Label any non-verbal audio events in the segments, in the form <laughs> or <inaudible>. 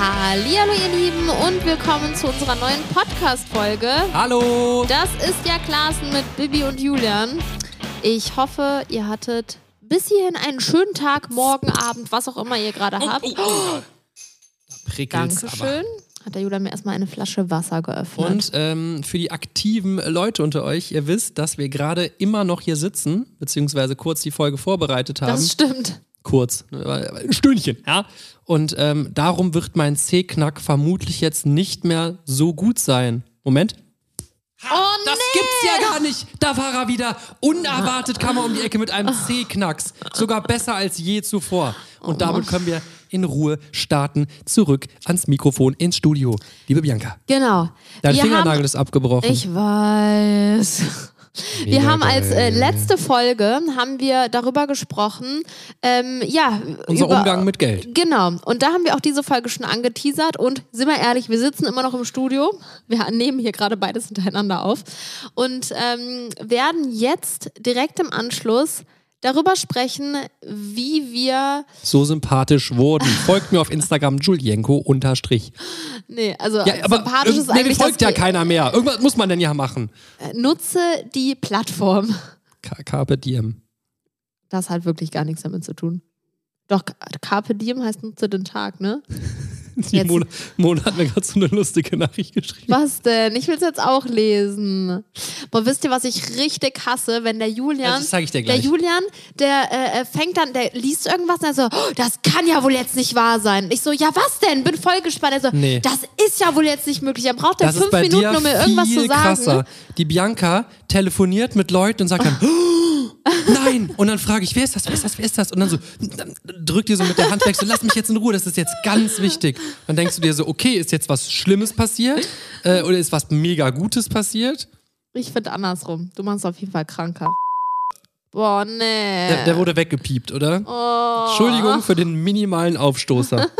Hallo ihr Lieben und willkommen zu unserer neuen Podcast-Folge. Hallo! Das ist ja Klassen mit Bibi und Julian. Ich hoffe, ihr hattet bis hierhin einen schönen Tag, morgen, Abend, was auch immer ihr gerade habt. Oh, oh. Da prickelt's Dankeschön. Hat der Julian mir erstmal eine Flasche Wasser geöffnet. Und ähm, für die aktiven Leute unter euch, ihr wisst, dass wir gerade immer noch hier sitzen, beziehungsweise kurz die Folge vorbereitet haben. das stimmt. Kurz, ein Stündchen, ja. Und ähm, darum wird mein C-Knack vermutlich jetzt nicht mehr so gut sein. Moment. Oh Das gibt's ja gar nicht. Da war er wieder. Unerwartet kam er um die Ecke mit einem C-Knacks. Sogar besser als je zuvor. Und damit können wir in Ruhe starten. Zurück ans Mikrofon, ins Studio. Liebe Bianca, Genau. dein Wir Fingernagel haben, ist abgebrochen. Ich weiß. Wir haben als äh, geil. letzte Folge haben wir darüber gesprochen, ähm, ja, Unser über, Umgang mit Geld. Genau. Und da haben wir auch diese Folge schon angeteasert. Und sind wir ehrlich, wir sitzen immer noch im Studio. Wir nehmen hier gerade beides hintereinander auf. Und ähm, werden jetzt direkt im Anschluss darüber sprechen, wie wir. So sympathisch wurden. Folgt mir auf Instagram <laughs> Julienko unterstrich. Nee, also Ja, aber sympathisch äh, ist nee, eigentlich. folgt ja keiner mehr. Irgendwas muss man denn ja machen. Nutze die Plattform. <laughs> Carpe diem. Das hat wirklich gar nichts damit zu tun. Doch, Carpe Diem heißt nutze den Tag, ne? <laughs> Die Mona, Mona hat mir gerade so eine lustige Nachricht geschrieben. Was denn? Ich will es jetzt auch lesen. Boah, wisst ihr, was ich richtig hasse, wenn der Julian. Ja, das ich dir Der gleich. Julian, der äh, äh, fängt dann, der liest irgendwas und er so, oh, das kann ja wohl jetzt nicht wahr sein. Ich so, ja, was denn? Bin voll gespannt. Er so, Nee. das ist ja wohl jetzt nicht möglich. Dann braucht er Das fünf Minuten, um mir irgendwas zu sagen. krasser. Die Bianca telefoniert mit Leuten und sagt dann, oh, <laughs> nein. Und dann frage ich, wer ist das, wer ist das, wer ist das? Und dann so, dann drückt die so mit der Hand weg, so, lass mich jetzt in Ruhe, das ist jetzt ganz wichtig. Dann denkst du dir so, okay, ist jetzt was Schlimmes passiert? Äh, oder ist was mega Gutes passiert? Ich finde andersrum. Du machst auf jeden Fall kranker. Boah, nee. Der, der wurde weggepiept, oder? oh. Entschuldigung für den minimalen Aufstoßer. <laughs>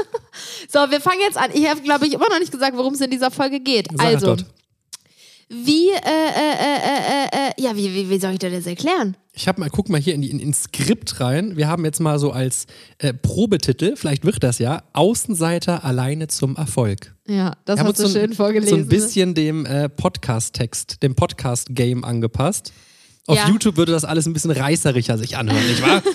So, wir fangen jetzt an. Ich habe, glaube ich, immer noch nicht gesagt, worum es in dieser Folge geht. Sag also. Wie, äh, äh, äh, äh, äh, ja, wie, wie, wie soll ich dir das erklären? Ich habe mal, guck mal hier in, die, in, ins Skript rein. Wir haben jetzt mal so als äh, Probetitel, vielleicht wird das ja, Außenseiter alleine zum Erfolg. Ja, das hast du so, schön ein- vorgelesen. so ein bisschen dem äh, Podcast-Text, dem Podcast-Game angepasst. Auf Ja. YouTube würde das alles ein bisschen reißerischer sich anhören, nicht wahr? <laughs>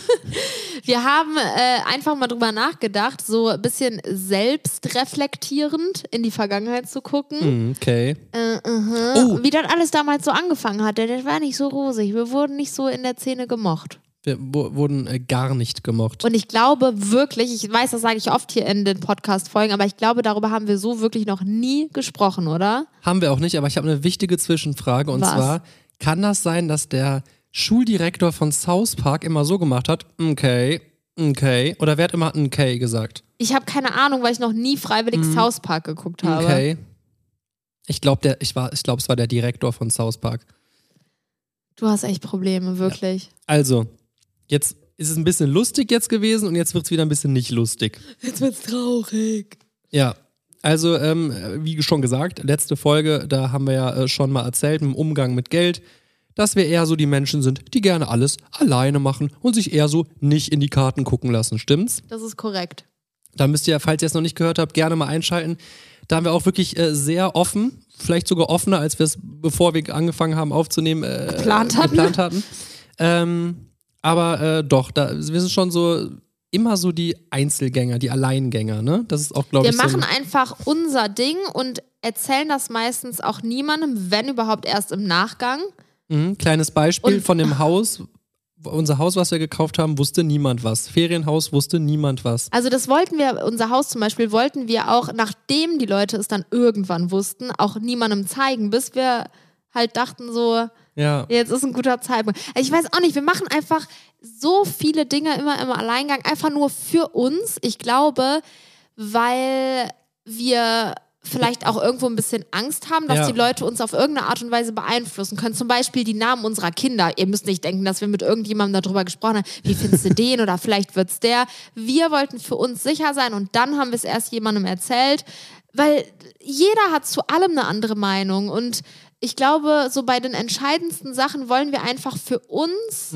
Wir haben äh, einfach mal drüber nachgedacht, so ein bisschen selbstreflektierend in die Vergangenheit zu gucken. Hm, okay. Äh, aha. Oh. Wie das alles damals so angefangen hat. Das war nicht so rosig. Wir wurden nicht so in der Szene gemocht. Wir wurden äh, gar nicht gemocht. Und ich glaube wirklich, ich weiß, das sage ich oft hier in den Podcast-Folgen, aber ich glaube, darüber haben wir so wirklich noch nie gesprochen, oder? Haben wir auch nicht, aber ich habe eine wichtige Zwischenfrage und Was? zwar, kann das sein, dass der Schuldirektor von South Park immer so gemacht hat, okay, okay, oder wer hat immer okay gesagt? Ich habe keine Ahnung, weil ich noch nie freiwillig South Park geguckt habe. Mhm. Okay. Ich glaube, ich war, ich glaube, es war der Direktor von South Park. Du hast echt Probleme, wirklich. Also, jetzt ist es ein bisschen lustig jetzt gewesen und jetzt wird es wieder ein bisschen nicht lustig. Jetzt wird's traurig. Ja. Also, ähm, wie schon gesagt, letzte Folge, da haben wir ja äh, schon mal erzählt, im Umgang mit Geld, dass wir eher so die Menschen sind, die gerne alles alleine machen und sich eher so nicht in die Karten gucken lassen. Stimmt's? Das ist korrekt. Da müsst ihr, falls ihr es noch nicht gehört habt, gerne mal einschalten. Da haben wir auch wirklich äh, sehr offen, vielleicht sogar offener, als wir es, bevor wir angefangen haben aufzunehmen, äh, Geplant hatten. Geplant hatten. Ähm, aber äh, doch, da, wir sind schon so immer so die Einzelgänger, die Alleingänger, ne? Das ist auch, glaube Wir ich, so machen ein, einfach unser Ding und erzählen das meistens auch niemandem, wenn überhaupt erst im Nachgang. mhm, kleines Beispiel Und- von dem <laughs> Haus. Unser Haus, was wir gekauft haben, wusste niemand was. Ferienhaus wusste niemand was. Also das wollten wir, unser Haus zum Beispiel, wollten wir auch, nachdem die Leute es dann irgendwann wussten, auch niemandem zeigen, bis wir halt dachten so, Ja. jetzt ist ein guter Zeitpunkt. Also Ich weiß auch nicht, wir machen einfach so viele Dinge immer im Alleingang, einfach nur für uns. Ich glaube, weil wir vielleicht auch irgendwo ein bisschen Angst haben, dass Ja. die Leute uns auf irgendeine Art und Weise beeinflussen können. Zum Beispiel die Namen unserer Kinder. Ihr müsst nicht denken, dass wir mit irgendjemandem darüber gesprochen haben, wie findest du <laughs> den oder vielleicht wird's der. Wir wollten für uns sicher sein und dann haben wir es erst jemandem erzählt, weil jeder hat zu allem eine andere Meinung und ich glaube, so bei den entscheidendsten Sachen wollen wir einfach für uns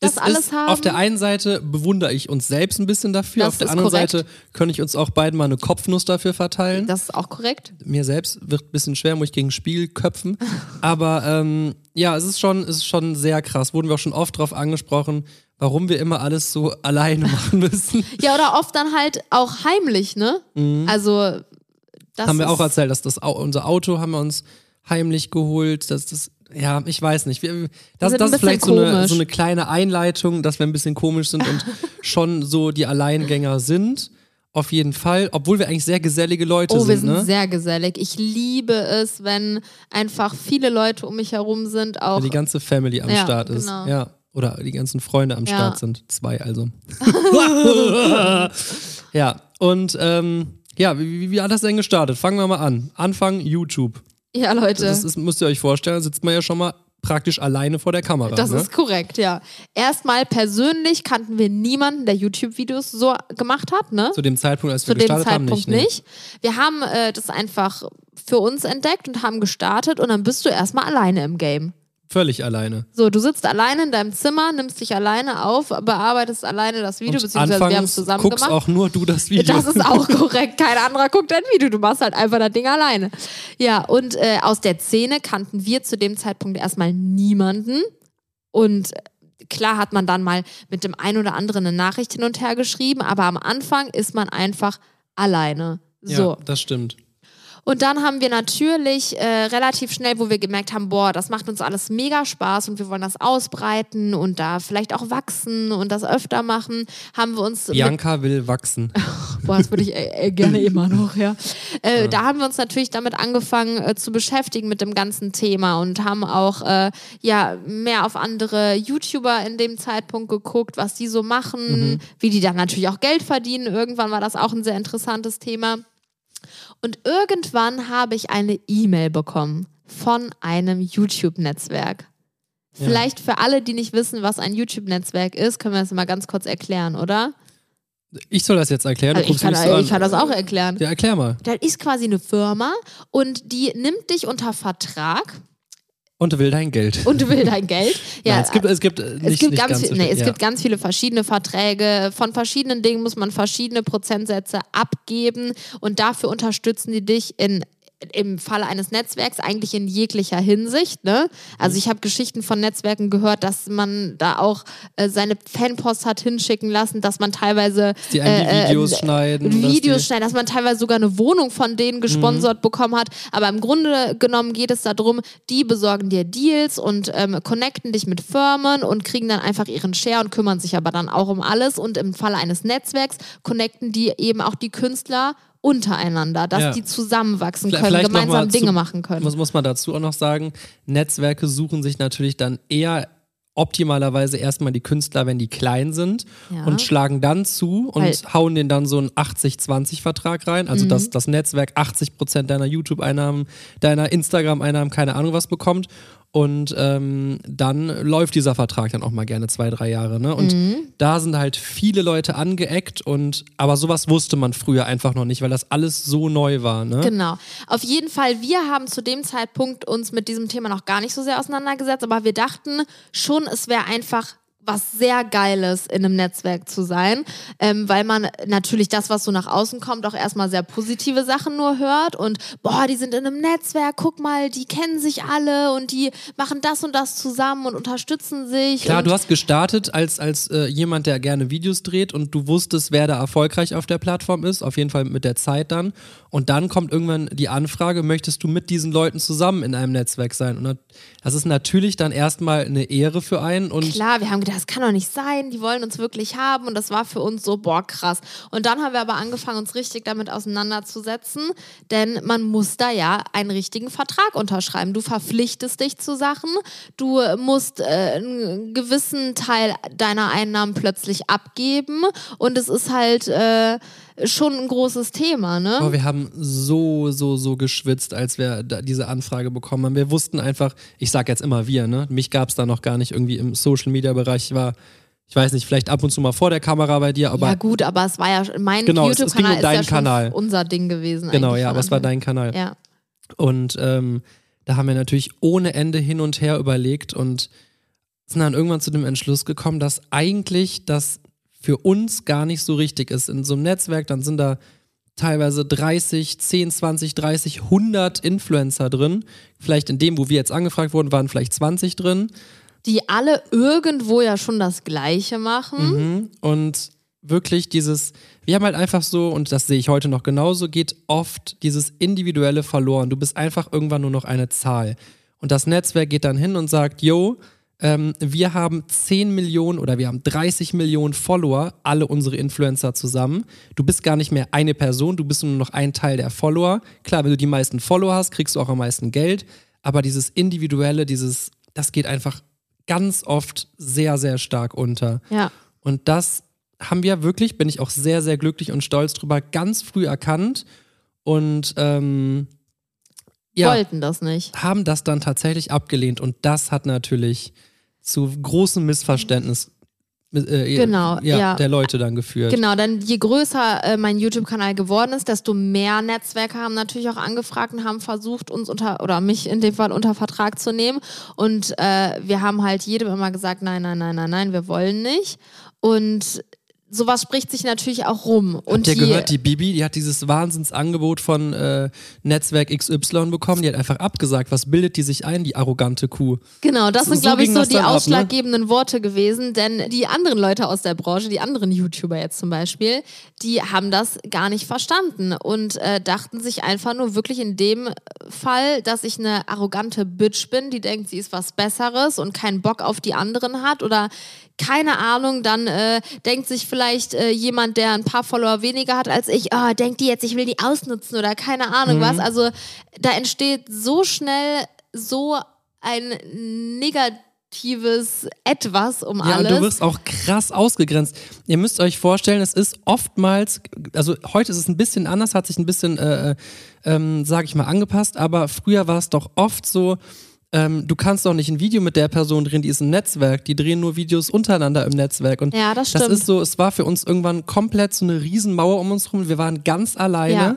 das es alles ist, haben. Auf der einen Seite bewundere ich uns selbst ein bisschen dafür, Das auf der ist anderen korrekt. Seite könnte ich uns auch beiden mal eine Kopfnuss dafür verteilen. das ist auch korrekt. Mir selbst wird ein bisschen schwer, muss ich gegen Spiegel köpfen. <laughs> Aber ähm, ja, es ist, schon, es ist schon sehr krass. Wurden wir auch schon oft drauf angesprochen, warum wir immer alles so <laughs> alleine machen müssen. Ja, oder oft dann halt auch heimlich, ne? Also, das Mhm. haben wir ist, auch erzählt, dass das unser Auto haben wir uns heimlich geholt, dass das ja, ich weiß nicht. Wir, das sind das ist vielleicht so eine, so eine kleine Einleitung, dass wir ein bisschen komisch sind und <laughs> schon so die Alleingänger sind. Auf jeden Fall, obwohl wir eigentlich sehr gesellige Leute Oh, wir sind, sind ne? sehr gesellig. Ich liebe es, wenn einfach viele Leute um mich herum sind. Auch Wenn die ganze Family am Ja, Start ist. genau. Ja. Oder die ganzen Freunde am Ja. Start sind. Zwei also. <laughs> <laughs> ja, und ähm, ja, wie, wie, wie hat das denn gestartet? Fangen wir mal an. Anfang YouTube. Ja, Leute. Das ist, müsst ihr euch vorstellen, sitzt man ja schon mal praktisch alleine vor der Kamera. Das ne? ist korrekt, ja. Erstmal persönlich kannten wir niemanden, der YouTube-Videos so gemacht hat, ne? Zu dem Zeitpunkt, als wir Zu dem gestartet haben, Zeitpunkt nicht. nicht. nee. Wir haben äh, das einfach für uns entdeckt und haben gestartet und dann bist du erstmal alleine im Game. Völlig alleine. So, du sitzt alleine in deinem Zimmer, nimmst dich alleine auf, bearbeitest alleine das Video, Und beziehungsweise wir haben es zusammen guckst gemacht. auch nur du das Video. Das ist <laughs> auch korrekt. Kein anderer guckt dein Video. Du machst halt einfach das Ding alleine. Ja, und äh, aus der Szene kannten wir zu dem Zeitpunkt erstmal niemanden. Und äh, klar hat man dann mal mit dem einen oder anderen eine Nachricht hin und her geschrieben, aber am Anfang ist man einfach alleine. So. Ja, das stimmt. Und dann haben wir natürlich äh, relativ schnell, wo wir gemerkt haben, boah, das macht uns alles mega Spaß und wir wollen das ausbreiten und da vielleicht auch wachsen und das öfter machen, haben wir uns Bianca will wachsen. <laughs> Boah, das würde ich äh, äh, gerne immer noch, ja. Äh, Da haben wir uns natürlich damit angefangen äh, zu beschäftigen mit dem ganzen Thema und haben auch äh, ja mehr auf andere YouTuber in dem Zeitpunkt geguckt, was die so machen, wie die dann natürlich auch Geld verdienen. Irgendwann war das auch ein sehr interessantes Thema. Und irgendwann habe ich eine E-Mail bekommen von einem YouTube-Netzwerk. Ja. Vielleicht für alle, die nicht wissen, was ein YouTube-Netzwerk ist, können wir das mal ganz kurz erklären, oder? Ich soll das jetzt erklären. Du Also ich, kann, so ich kann das auch erklären. Ja, erklär mal. Das ist quasi eine Firma und die nimmt dich unter Vertrag Und will dein Geld. und will dein Geld. <laughs> Ja, Nein, es gibt, es gibt, nicht, es gibt, ganz, ganz viel, nee, es ja. gibt ganz viele verschiedene Verträge. Von verschiedenen Dingen muss man verschiedene Prozentsätze abgeben und dafür unterstützen die dich in im Falle eines Netzwerks eigentlich in jeglicher Hinsicht. Ne? Also Mhm. ich habe Geschichten von Netzwerken gehört, dass man da auch äh, seine Fanpost hat hinschicken lassen, dass man teilweise die einem die äh, Videos äh, schneiden. dass Videos die, schneiden, dass man teilweise sogar eine Wohnung von denen gesponsert bekommen hat. Aber im Grunde genommen geht es darum, die besorgen dir Deals und ähm, connecten dich mit Firmen und kriegen dann einfach ihren Share und kümmern sich aber dann auch um alles. Und im Falle eines Netzwerks connecten die eben auch die Künstler untereinander, dass Ja. die zusammenwachsen Vielleicht- können, gemeinsam Dinge zu- machen können. Muss, muss man dazu auch noch sagen, Netzwerke suchen sich natürlich dann eher optimalerweise erstmal die Künstler, wenn die klein sind Ja. und schlagen dann zu und Weil- hauen denen dann so einen 80-20-Vertrag rein. Also Mhm. dass das Netzwerk 80% deiner YouTube-Einnahmen, deiner Instagram-Einnahmen, keine Ahnung was bekommt. Und ähm, dann läuft dieser Vertrag dann auch mal gerne zwei, drei Jahre. Ne? Und Mhm. da sind halt viele Leute angeeckt und aber sowas wusste man früher einfach noch nicht, weil das alles so neu war. Ne? Genau. Auf jeden Fall, wir haben zu dem Zeitpunkt uns mit diesem Thema noch gar nicht so sehr auseinandergesetzt, aber wir dachten schon, es wäre einfach was sehr Geiles in einem Netzwerk zu sein, ähm, weil man natürlich das, was so nach außen kommt, auch erstmal sehr positive Sachen nur hört und boah, die sind in einem Netzwerk, guck mal, die kennen sich alle und die machen das und das zusammen und unterstützen sich. Klar, du hast gestartet als, als äh, jemand, der gerne Videos dreht und du wusstest, wer da erfolgreich auf der Plattform ist, auf jeden Fall mit der Zeit dann. Und dann kommt irgendwann die Anfrage, möchtest du mit diesen Leuten zusammen in einem Netzwerk sein? Und das ist natürlich dann erstmal eine Ehre für einen und Klar, wir haben gedacht, das kann doch nicht sein, die wollen uns wirklich haben und das war für uns so, boah, krass. Und dann haben wir aber angefangen, uns richtig damit auseinanderzusetzen, denn man muss da ja einen richtigen Vertrag unterschreiben. Du verpflichtest dich zu Sachen, du musst äh, einen gewissen Teil deiner Einnahmen plötzlich abgeben und es ist halt äh, schon ein großes Thema, ne? Aber wir haben so, so, so geschwitzt, als wir diese Anfrage bekommen haben. Wir wussten einfach, ich sag jetzt immer wir, ne? Mich gab es da noch gar nicht irgendwie im Social Media Bereich. Ich war, ich weiß nicht, vielleicht ab und zu mal vor der Kamera bei dir, aber ja gut, aber es war ja mein Genau, es- es ging YouTube-Kanal um ist ja deinen schon Kanal. unser Ding gewesen. genau, ja, aber es war dein Kanal. Ja. Und ähm, da haben wir natürlich ohne Ende hin und her überlegt und sind dann irgendwann zu dem Entschluss gekommen, dass eigentlich das für uns gar nicht so richtig ist. In so einem Netzwerk, dann sind da teilweise 30, 10, 20, 30, 100 Influencer drin. Vielleicht in dem, wo wir jetzt angefragt wurden, waren vielleicht 20 drin. Die alle irgendwo ja schon das Gleiche machen. Mhm. Und wirklich dieses, wir haben halt einfach so, und das sehe ich heute noch genauso, geht oft dieses Individuelle verloren. Du bist einfach irgendwann nur noch eine Zahl. Und das Netzwerk geht dann hin und sagt, yo, ähm, wir haben 10 Millionen oder wir haben 30 Millionen Follower, alle unsere Influencer zusammen. Du bist gar nicht mehr eine Person, du bist nur noch ein Teil der Follower. Klar, wenn du die meisten Follower hast, kriegst du auch am meisten Geld. Aber dieses Individuelle, dieses, das geht einfach ganz oft sehr, sehr stark unter. Ja. Und das haben wir wirklich, bin ich auch sehr, sehr glücklich und stolz drüber, ganz früh erkannt. Und ähm, ja, Wollten das nicht. haben das dann tatsächlich abgelehnt. Und das hat natürlich zu großem Missverständnis äh, Genau, ja. der Leute dann geführt. Genau, denn je größer äh, mein YouTube-Kanal geworden ist, desto mehr Netzwerke haben natürlich auch angefragt und haben versucht, uns unter, oder mich in dem Fall unter Vertrag zu nehmen. Und äh, wir haben halt jedem immer gesagt, nein, nein, nein, nein, nein, wir wollen nicht. Und sowas spricht sich natürlich auch rum. Und Habt ihr gehört, die Bibi, die hat dieses Wahnsinnsangebot von äh, Netzwerk XY bekommen, die hat einfach abgesagt. Was bildet die sich ein, die arrogante Kuh? Genau, das So- sind, so glaube ich, ging so die dann ab, ne? ausschlaggebenden Worte gewesen, denn die anderen Leute aus der Branche, die anderen YouTuber jetzt zum Beispiel, die haben das gar nicht verstanden und äh, dachten sich einfach nur wirklich in dem Fall, dass ich eine arrogante Bitch bin, die denkt, sie ist was Besseres und keinen Bock auf die anderen hat oder keine Ahnung, dann äh, denkt sich vielleicht äh, jemand, der ein paar Follower weniger hat als ich, ah, denkt die jetzt, ich will die ausnutzen oder keine Ahnung Mhm. was. Also da entsteht so schnell so ein negatives Etwas um Ja, alles. und du wirst auch krass ausgegrenzt. Ihr müsst euch vorstellen, es ist oftmals, also heute ist es ein bisschen anders, hat sich ein bisschen, äh, äh, ähm, sag ich mal, angepasst, aber früher war es doch oft so, ähm, du kannst doch nicht ein Video mit der Person drehen, die ist im Netzwerk, die drehen nur Videos untereinander im Netzwerk. Und Ja, das das stimmt. ist so, es war für uns irgendwann komplett so eine Riesenmauer um uns rum. Wir waren ganz alleine. Ja.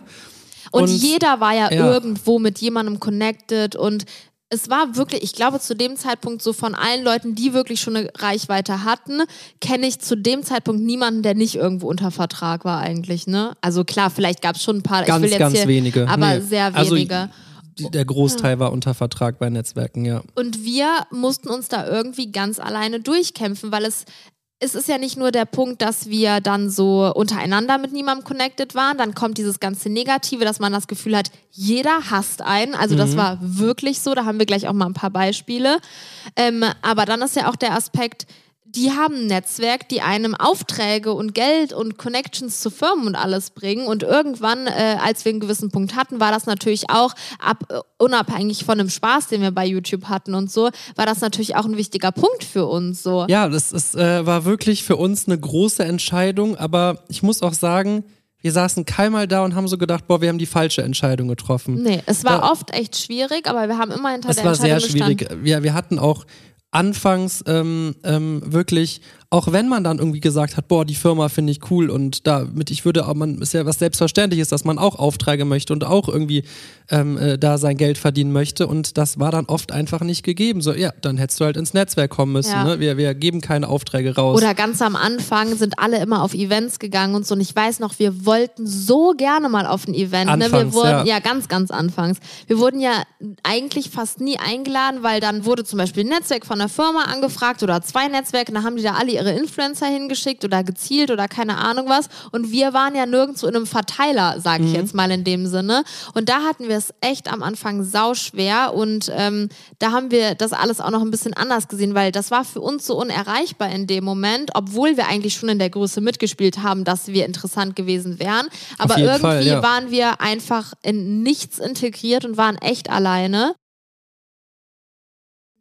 und, und- jeder war ja, ja. irgendwo mit jemandem connected und es war wirklich, ich glaube, zu dem Zeitpunkt so von allen Leuten, die wirklich schon eine Reichweite hatten, kenne ich zu dem Zeitpunkt niemanden, der nicht irgendwo unter Vertrag war eigentlich, ne? Also klar, vielleicht gab es schon ein paar, Ganz, ich will jetzt ganz hier, wenige. aber Nee. sehr Also, wenige. die- Der Großteil war unter Vertrag bei Netzwerken, ja. Und wir mussten uns da irgendwie ganz alleine durchkämpfen, weil es es ist ja nicht nur der Punkt, dass wir dann so untereinander mit niemandem connected waren, dann kommt dieses ganze Negative, dass man das Gefühl hat, jeder hasst einen. Also das war wirklich so, da haben wir gleich auch mal ein paar Beispiele. Ähm, aber dann ist ja auch der Aspekt, die haben ein Netzwerk, die einem Aufträge und Geld und Connections zu Firmen und alles bringen. Und irgendwann, äh, als wir einen gewissen Punkt hatten, war das natürlich auch, ab, äh, unabhängig von dem Spaß, den wir bei YouTube hatten und so, war das natürlich auch ein wichtiger Punkt für uns. So. Ja, das ist, äh, war wirklich für uns eine große Entscheidung, aber ich muss auch sagen, wir saßen keinmal da und haben so gedacht, boah, wir haben die falsche Entscheidung getroffen. Nee, es war Da- oft echt schwierig, aber wir haben immer hinter Es der war sehr schwierig. gestanden. Wir, wir hatten auch anfangs ähm, ähm, wirklich, auch wenn man dann irgendwie gesagt hat, boah, die Firma finde ich cool und damit ich würde, auch man ist ja was Selbstverständliches, dass man auch Aufträge möchte und auch irgendwie ähm, äh, da sein Geld verdienen möchte und das war dann oft einfach nicht gegeben. So, ja, dann hättest du halt ins Netzwerk kommen müssen. Ja. Ne? Wir, wir geben keine Aufträge raus. Oder ganz am Anfang sind alle immer auf Events gegangen und so. Und ich weiß noch, wir wollten so gerne mal auf ein Event. ne? Wir Anfangs, wurden, ja. ja. ganz, ganz anfangs. Wir wurden ja eigentlich fast nie eingeladen, weil dann wurde zum Beispiel ein Netzwerk von der Firma angefragt oder zwei Netzwerke, dann haben die da alle ihre Influencer hingeschickt oder gezielt oder keine Ahnung was. Und wir waren ja nirgendwo in einem Verteiler, sage Mhm. ich jetzt mal in dem Sinne. Und da hatten wir es echt am Anfang sau schwer und ähm, da haben wir das alles auch noch ein bisschen anders gesehen, weil das war für uns so unerreichbar in dem Moment, obwohl wir eigentlich schon in der Größe mitgespielt haben, dass wir interessant gewesen wären. Aber irgendwie Fall, ja. waren wir einfach in nichts integriert und waren echt alleine.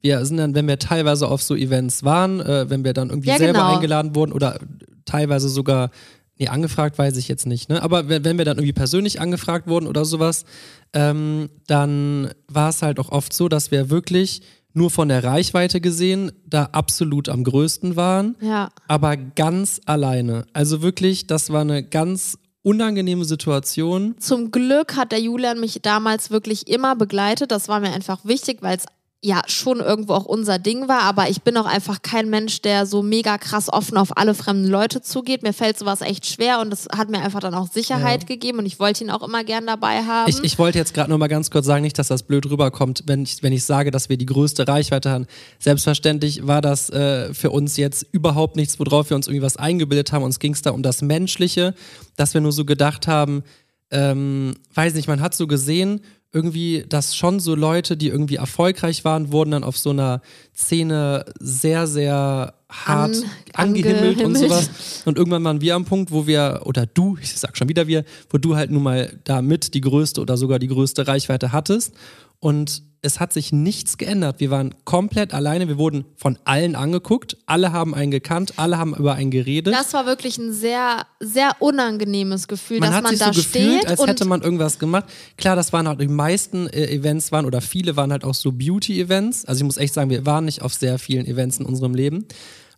Wir sind dann, wenn wir teilweise auf so Events waren, äh, wenn wir dann irgendwie Ja, selber genau. eingeladen wurden oder teilweise sogar, nee, angefragt weiß ich jetzt nicht, ne? Aber wenn, wir dann irgendwie persönlich angefragt wurden oder sowas, ähm, dann war es halt auch oft so, dass wir wirklich nur von der Reichweite gesehen da absolut am größten waren, Ja. aber ganz alleine. Also wirklich, das war eine ganz unangenehme Situation. Zum Glück hat der Julian mich damals wirklich immer begleitet. Das war mir einfach wichtig, weil es ja schon irgendwo auch unser Ding war, aber ich bin auch einfach kein Mensch, der so mega krass offen auf alle fremden Leute zugeht. Mir fällt sowas echt schwer und das hat mir einfach dann auch Sicherheit Ja. gegeben und ich wollte ihn auch immer gern dabei haben. Ich, ich wollte jetzt gerade nur mal ganz kurz sagen, nicht, dass das blöd rüberkommt, wenn ich, wenn ich sage, dass wir die größte Reichweite haben. Selbstverständlich war das äh, für uns jetzt überhaupt nichts, worauf wir uns irgendwie was eingebildet haben. Uns ging es da um das Menschliche, dass wir nur so gedacht haben, ähm, weiß nicht, man hat so gesehen, irgendwie, dass schon so Leute, die irgendwie erfolgreich waren, wurden dann auf so einer Szene sehr, sehr hart An- angehimmelt und angehimmelt. sowas. Und irgendwann waren wir am Punkt, wo wir, oder du, ich sag schon wieder wir, wo du halt nun mal damit die größte oder sogar die größte Reichweite hattest. Und es hat sich nichts geändert. Wir waren komplett alleine. Wir wurden von allen angeguckt. Alle haben einen gekannt. Alle haben über einen geredet. das war wirklich ein sehr, sehr unangenehmes Gefühl, man dass man sich da so gefühlt, steht als und hätte man irgendwas gemacht. Klar, das waren halt die meisten äh, Events waren oder viele waren halt auch so Beauty-Events. Also ich muss echt sagen, wir waren nicht auf sehr vielen Events in unserem Leben,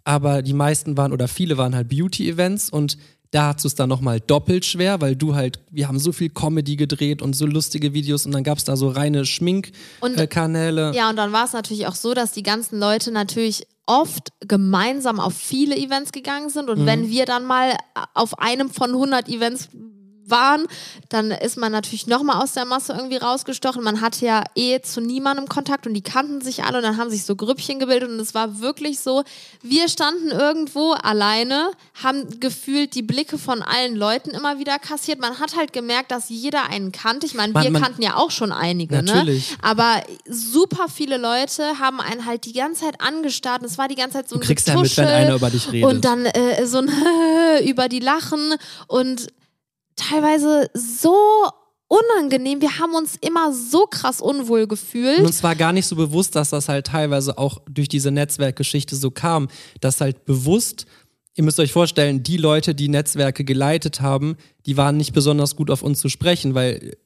aber die meisten waren oder viele waren halt Beauty-Events und da hast du es dann nochmal doppelt schwer, weil du halt, wir haben so viel Comedy gedreht und so lustige Videos und dann gab es da so reine Und- Schminkkanäle. Äh, Kanäle. Ja, und dann war es natürlich auch so, dass die ganzen Leute natürlich oft gemeinsam auf viele Events gegangen sind. Und Mhm. wenn wir dann mal auf einem von 100 Events waren, dann ist man natürlich nochmal aus der Masse irgendwie rausgestochen. Man hatte ja eh zu niemandem Kontakt und die kannten sich alle und dann haben sich so Grüppchen gebildet und es war wirklich so, wir standen irgendwo alleine, haben gefühlt die Blicke von allen Leuten immer wieder kassiert. Man hat halt gemerkt, dass jeder einen kannte. Ich meine, wir man- kannten ja auch schon einige, ne? Natürlich. Aber super viele Leute haben einen halt die ganze Zeit angestarrt. und Es war die ganze Zeit so ein Du kriegst ja mit, wenn einer über dich redet. Und dann äh, so ein <laughs> über die Lachen und teilweise so unangenehm. Wir haben uns immer so krass unwohl Und gefühlt. uns war gar nicht so bewusst, dass das halt teilweise auch durch diese Netzwerkgeschichte so kam, dass halt bewusst, ihr müsst euch vorstellen, die Leute, die Netzwerke geleitet haben, die waren nicht besonders gut auf uns zu sprechen, weil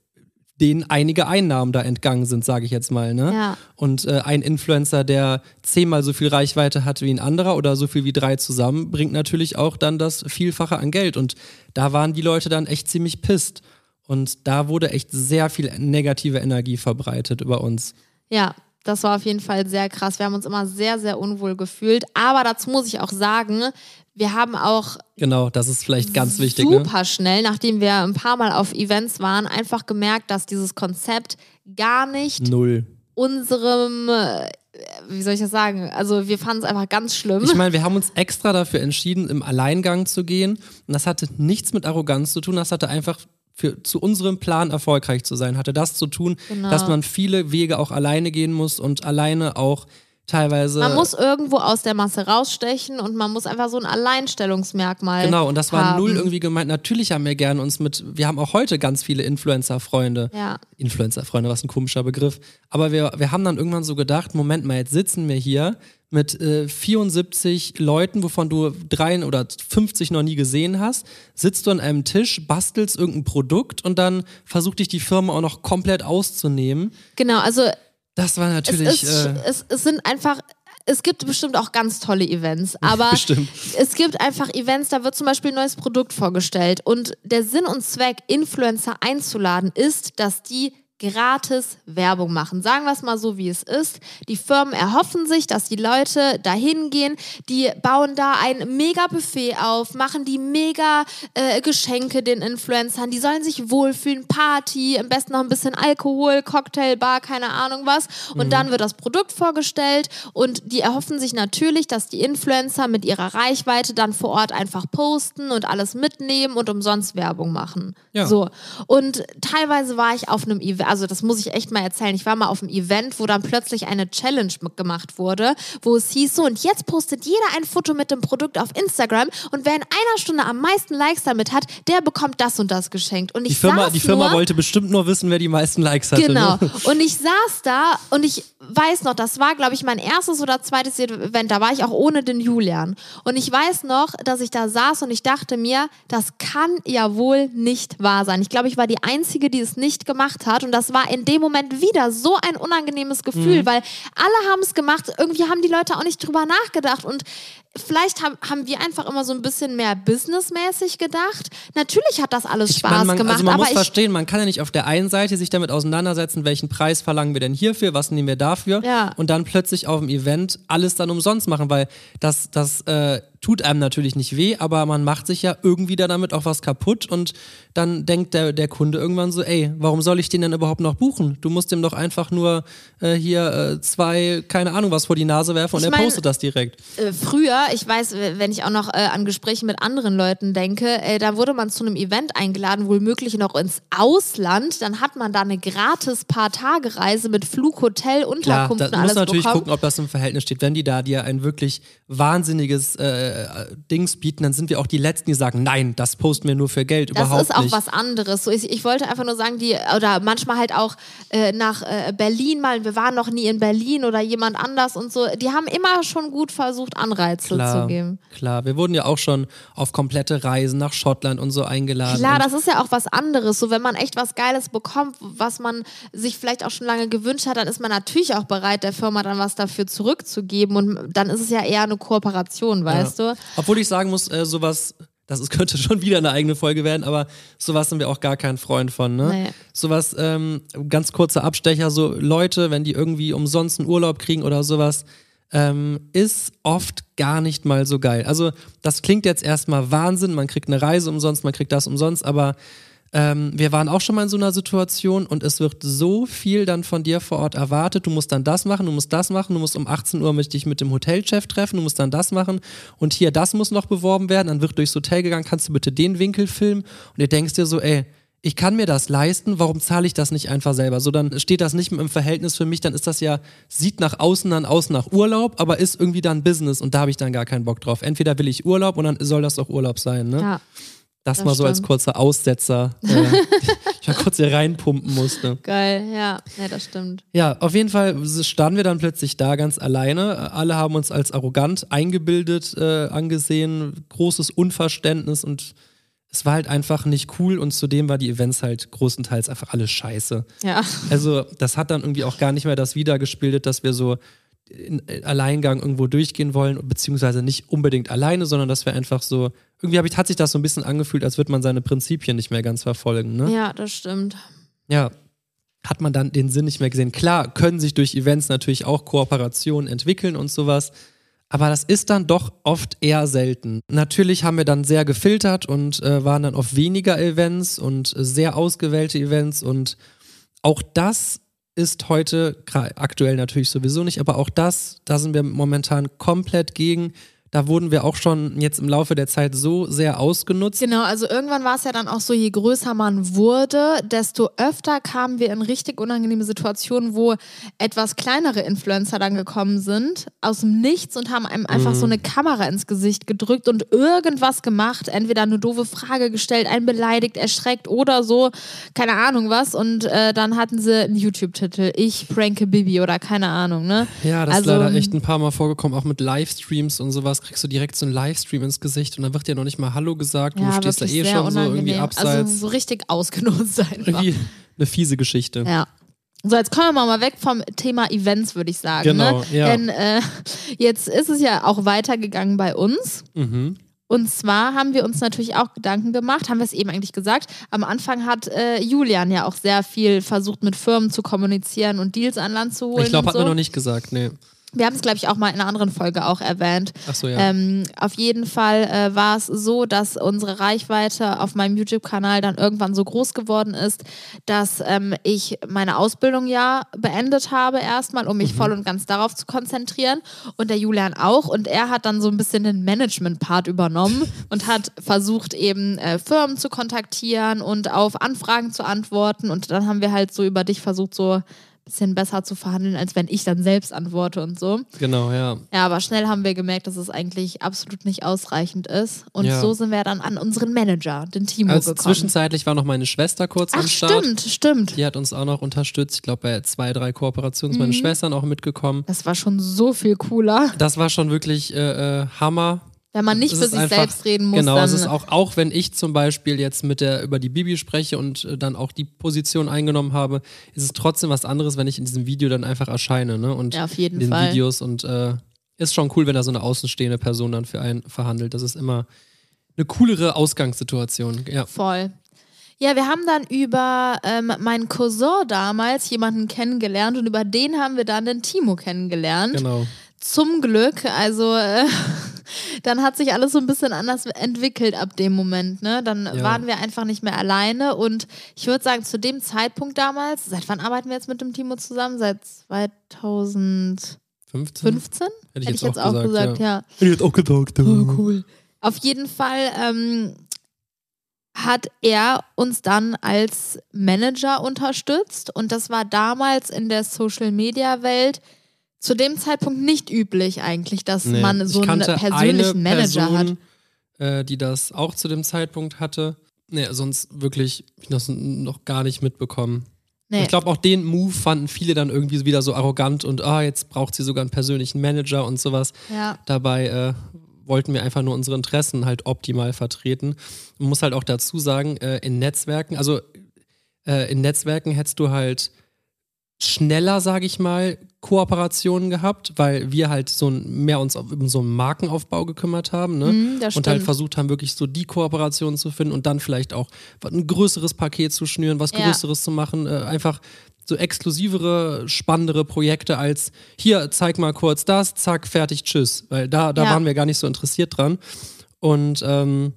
denen einige Einnahmen da entgangen sind, sage ich jetzt mal. Ne? Ja. Und äh, ein Influencer, der zehnmal so viel Reichweite hat wie ein anderer oder so viel wie drei zusammen, bringt natürlich auch dann das Vielfache an Geld. Und da waren die Leute dann echt ziemlich pisst. Und da wurde echt sehr viel negative Energie verbreitet über uns. Ja, das war auf jeden Fall sehr krass. Wir haben uns immer sehr, sehr unwohl gefühlt. Aber dazu muss ich auch sagen, wir haben auch Genau, das ist vielleicht ganz wichtig. Ne? super schnell, nachdem wir ein paar Mal auf Events waren, einfach gemerkt, dass dieses Konzept gar nicht Null. unserem, äh, wie soll ich das sagen? Also wir fanden es einfach ganz schlimm. Ich meine, wir haben uns extra dafür entschieden, im Alleingang zu gehen. Und das hatte nichts mit Arroganz zu tun. Das hatte einfach für, zu unserem Plan erfolgreich zu sein, hatte das zu tun, Genau. dass man viele Wege auch alleine gehen muss und alleine auch teilweise. man muss irgendwo aus der Masse rausstechen und man muss einfach so ein Alleinstellungsmermal Genau, und das war haben. null irgendwie gemeint. Natürlich haben wir gerne uns mit, wir haben auch heute ganz viele Influencer-Freunde. Ja. Influencer-Freunde, was ein komischer Begriff. Aber wir, wir haben dann irgendwann so gedacht, Moment mal, jetzt sitzen wir hier mit äh, 74 Leuten, wovon du drei oder 50 noch nie gesehen hast, sitzt du an einem Tisch, bastelst irgendein Produkt und dann versucht dich die Firma auch noch komplett auszunehmen. Genau, also Das war es, natürlich... ist, äh, es, es sind einfach, es gibt bestimmt auch ganz tolle Events, <laughs> aber Bestimmt. es gibt einfach Events, da wird zum Beispiel ein neues Produkt vorgestellt und der Sinn und Zweck, Influencer einzuladen, ist, dass die gratis Werbung machen. Sagen wir es mal so, wie es ist. Die Firmen erhoffen sich, dass die Leute dahin gehen, die bauen da ein mega Buffet auf, machen die mega äh, Geschenke den Influencern, die sollen sich wohlfühlen, Party, am besten noch ein bisschen Alkohol, Cocktailbar, keine Ahnung was. Und dann wird das Produkt vorgestellt und die erhoffen sich natürlich, dass die Influencer mit ihrer Reichweite dann vor Ort einfach posten und alles mitnehmen und umsonst Werbung machen. Ja. So. Und teilweise war ich auf einem Event, also das muss ich echt mal erzählen, ich war mal auf einem Event, wo dann plötzlich eine Challenge gemacht wurde, wo es hieß so, und jetzt postet jeder ein Foto mit dem Produkt auf Instagram und wer in einer Stunde am meisten Likes damit hat, der bekommt das und das geschenkt. Und ich die Firma, die Firma nur, wollte bestimmt nur wissen, wer die meisten Likes hatte. Genau. Ne? <laughs> Und ich saß da und ich weiß noch, das war, glaube ich, mein erstes oder zweites Event. Da war ich auch ohne den Julian. Und ich weiß noch, dass ich da saß und ich dachte mir, das kann ja wohl nicht wahr sein. Ich glaube, ich war die Einzige, die es nicht gemacht hat. Und das war in dem Moment wieder so ein unangenehmes Gefühl, Mhm. weil alle haben es gemacht. Irgendwie haben die Leute auch nicht drüber nachgedacht und vielleicht haben, haben wir einfach immer so ein bisschen mehr businessmäßig gedacht. Natürlich hat das alles Ich Spaß meine, man, gemacht, also man aber muss ich verstehen, man kann ja nicht auf der einen Seite sich damit auseinandersetzen, welchen Preis verlangen wir denn hierfür, was nehmen wir dafür Ja. und dann plötzlich auf dem Event alles dann umsonst machen, weil das, das äh, tut einem natürlich nicht weh, aber man macht sich ja irgendwie da damit auch was kaputt und dann denkt der, der Kunde irgendwann so, ey, warum soll ich den denn überhaupt noch buchen? Du musst dem doch einfach nur äh, hier äh, zwei, keine Ahnung was vor die Nase werfen und Ich er mein- postet das direkt. äh, früher, ich weiß, wenn ich auch noch äh, an Gespräche mit anderen Leuten denke, äh, da wurde man zu einem Event eingeladen, wohl möglich noch ins Ausland. Dann hat man da eine gratis Paar-Tage-Reise mit Flug, Hotel, Klar, Unterkunft da und alles du natürlich bekommen. gucken, ob das im Verhältnis steht. Wenn die da dir ein wirklich wahnsinniges äh, Dings bieten, dann sind wir auch die Letzten, die sagen, nein, das posten wir nur für Geld. Das Überhaupt ist auch nicht. was anderes. So, ich, ich wollte einfach nur sagen, die, oder manchmal halt auch äh, nach äh, Berlin mal, wir waren noch nie in Berlin oder jemand anders und so, die haben immer schon gut versucht, Anreize Klar, zu geben. klar, wir wurden ja auch schon auf komplette Reisen nach Schottland und so eingeladen. Klar, das ist ja auch was anderes. So, wenn man echt was Geiles bekommt, was man sich vielleicht auch schon lange gewünscht hat, dann ist man natürlich auch bereit, der Firma dann was dafür zurückzugeben. Und dann ist es ja eher eine Kooperation, weißt ja. du? Obwohl ich sagen muss, äh, sowas, das ist, <laughs> könnte schon wieder eine eigene Folge werden, aber sowas sind wir auch gar kein Freund von. Ne? Nee. Sowas, ähm, ganz kurzer Abstecher, so Leute, wenn die irgendwie umsonst einen Urlaub kriegen oder sowas, ähm, ist oft gar nicht mal so geil. Also das klingt jetzt erstmal Wahnsinn, man kriegt eine Reise umsonst, man kriegt das umsonst, aber ähm, wir waren auch schon mal in so einer Situation und es wird so viel dann von dir vor Ort erwartet. Du musst dann das machen, du musst das machen, du musst um 18 Uhr mit dich mit dem Hotelchef treffen, du musst dann das machen und hier das muss noch beworben werden. Dann wird durchs Hotel gegangen, kannst du bitte den Winkel filmen und ihr denkst dir so, ey, ich kann mir das leisten, warum zahle ich das nicht einfach selber? So, dann steht das nicht im Verhältnis für mich, dann ist das ja, sieht nach außen dann aus nach Urlaub, aber ist irgendwie dann Business und da habe ich dann gar keinen Bock drauf. Entweder will ich Urlaub und dann soll das auch Urlaub sein, ne? Ja, Das, Das mal so als kurzer Aussetzer, <laughs> äh, ich mal kurz hier reinpumpen musste. geil. Ja, ja das stimmt. Ja, auf jeden Fall standen wir dann plötzlich da ganz alleine. Alle haben uns als arrogant eingebildet äh, angesehen, großes Unverständnis und es war halt einfach nicht cool und zudem war die Events halt großenteils einfach alles scheiße. Ja. Also das hat dann irgendwie auch gar nicht mehr das wiedergespiegelt, dass wir so in Alleingang irgendwo durchgehen wollen, beziehungsweise nicht unbedingt alleine, sondern dass wir einfach so, irgendwie ich, hat sich das so ein bisschen angefühlt, als würde man seine Prinzipien nicht mehr ganz verfolgen. Ne? Ja, das stimmt. ja, hat man dann den Sinn nicht mehr gesehen. Klar, können sich durch Events natürlich auch Kooperationen entwickeln und sowas, aber das ist dann doch oft eher selten. Natürlich haben wir dann sehr gefiltert und äh, waren dann auf weniger Events und äh, sehr ausgewählte Events und auch das ist heute, aktuell natürlich sowieso nicht, aber auch das, da sind wir momentan komplett gegen. Da wurden wir auch schon jetzt im Laufe der Zeit so sehr ausgenutzt. Genau, also irgendwann war es ja dann auch so, je größer man wurde, desto öfter kamen wir in richtig unangenehme Situationen, wo etwas kleinere Influencer dann gekommen sind, aus dem Nichts und haben einem einfach so eine Kamera ins Gesicht gedrückt und irgendwas gemacht, entweder eine doofe Frage gestellt, einen beleidigt, erschreckt oder so, keine Ahnung was. Und äh, dann hatten sie einen YouTube-Titel, ich pranke Bibi oder keine Ahnung, ne? Ja, das Also, ist leider echt ein paar Mal vorgekommen, auch mit Livestreams und sowas. Kriegst du direkt so einen Livestream ins Gesicht und dann wird dir noch nicht mal Hallo gesagt. Ja, du stehst da eh schon so irgendwie unangenehm. abseits. Also so richtig ausgenutzt einfach. irgendwie eine fiese Geschichte. Ja. So, jetzt kommen wir mal weg vom Thema Events, würde ich sagen. Genau, ne? ja. Denn äh, jetzt ist es ja auch weitergegangen bei uns. Mhm. Und zwar haben wir uns natürlich auch Gedanken gemacht, haben wir es eben eigentlich gesagt. Am Anfang hat äh, Julian ja auch sehr viel versucht, mit Firmen zu kommunizieren und Deals an Land zu holen. Ich glaube, hat so. mir noch nicht gesagt, nee. Wir haben es, glaube ich, auch mal in einer anderen Folge auch erwähnt. Ach so, ja. Ähm, auf jeden Fall äh, war es so, dass unsere Reichweite auf meinem YouTube-Kanal dann irgendwann so groß geworden ist, dass ähm, ich meine Ausbildung ja beendet habe erstmal, um mich Mhm. voll und ganz darauf zu konzentrieren. Und der Julian auch. Und er hat dann so ein bisschen den Management-Part übernommen <laughs> und hat versucht, eben äh, Firmen zu kontaktieren und auf Anfragen zu antworten. Und dann haben wir halt so über dich versucht, so bisschen besser zu verhandeln, als wenn ich dann selbst antworte und so. Genau, ja. Ja, aber schnell haben wir gemerkt, dass es eigentlich absolut nicht ausreichend ist. Und Ja. so sind wir dann an unseren Manager, den Timo, Also gekommen. zwischenzeitlich war noch meine Schwester kurz am Ach, Start. stimmt, stimmt. Die hat uns auch noch unterstützt. Ich glaube, bei zwei, drei Kooperationen ist Mhm. meine Schwestern auch mitgekommen. Das war schon so viel cooler. Das war schon wirklich äh, äh, Hammer. Wenn man nicht für sich einfach- selbst reden muss, Genau, es ist auch, auch wenn ich zum Beispiel jetzt mit der über die Bibi spreche und äh, dann auch die Position eingenommen habe, ist es trotzdem was anderes, wenn ich in diesem Video dann einfach erscheine, ne? Und Ja, auf jeden in den Fall. Videos und äh, ist schon cool, wenn da so eine außenstehende Person dann für einen verhandelt. Das ist immer eine coolere Ausgangssituation. Ja. Voll. Ja, wir haben dann über ähm, meinen Cousin damals jemanden kennengelernt und über den haben wir dann den Timo kennengelernt. Genau. Zum Glück, also äh, <laughs> dann hat sich alles so ein bisschen anders entwickelt ab dem Moment, ne? Dann Ja. waren wir einfach nicht mehr alleine und ich würde sagen, zu dem Zeitpunkt damals, seit wann arbeiten wir jetzt mit dem Timo zusammen? Seit 2015? 15? Hätte ich jetzt auch gesagt, ja. Hätte ich jetzt auch gesagt. cool. Auf jeden Fall ähm, hat er uns dann als Manager unterstützt und das war damals in der Social Media Welt zu dem Zeitpunkt nicht üblich eigentlich, dass Nee, man so einen persönlichen eine Manager Person, hat. Äh, die das auch zu dem Zeitpunkt hatte. Nee, sonst wirklich ich das noch gar nicht mitbekommen. Nee. Ich glaube, auch den Move fanden viele dann irgendwie wieder so arrogant und ah, jetzt braucht sie sogar einen persönlichen Manager und sowas. ja. Dabei äh, wollten wir einfach nur unsere Interessen halt optimal vertreten. Man muss halt auch dazu sagen, äh, in Netzwerken, also äh, in Netzwerken hättest du halt schneller, sage ich mal, Kooperationen gehabt, weil wir halt so ein, mehr uns auf, um so einen Markenaufbau gekümmert haben, ne? Das und halt versucht haben, wirklich so die Kooperationen zu finden und dann vielleicht auch ein größeres Paket zu schnüren, was Ja. Größeres zu machen, äh, einfach so exklusivere, spannendere Projekte als hier, zeig mal kurz das, zack, fertig, tschüss. Weil da, da Ja. waren wir gar nicht so interessiert dran. Und ähm,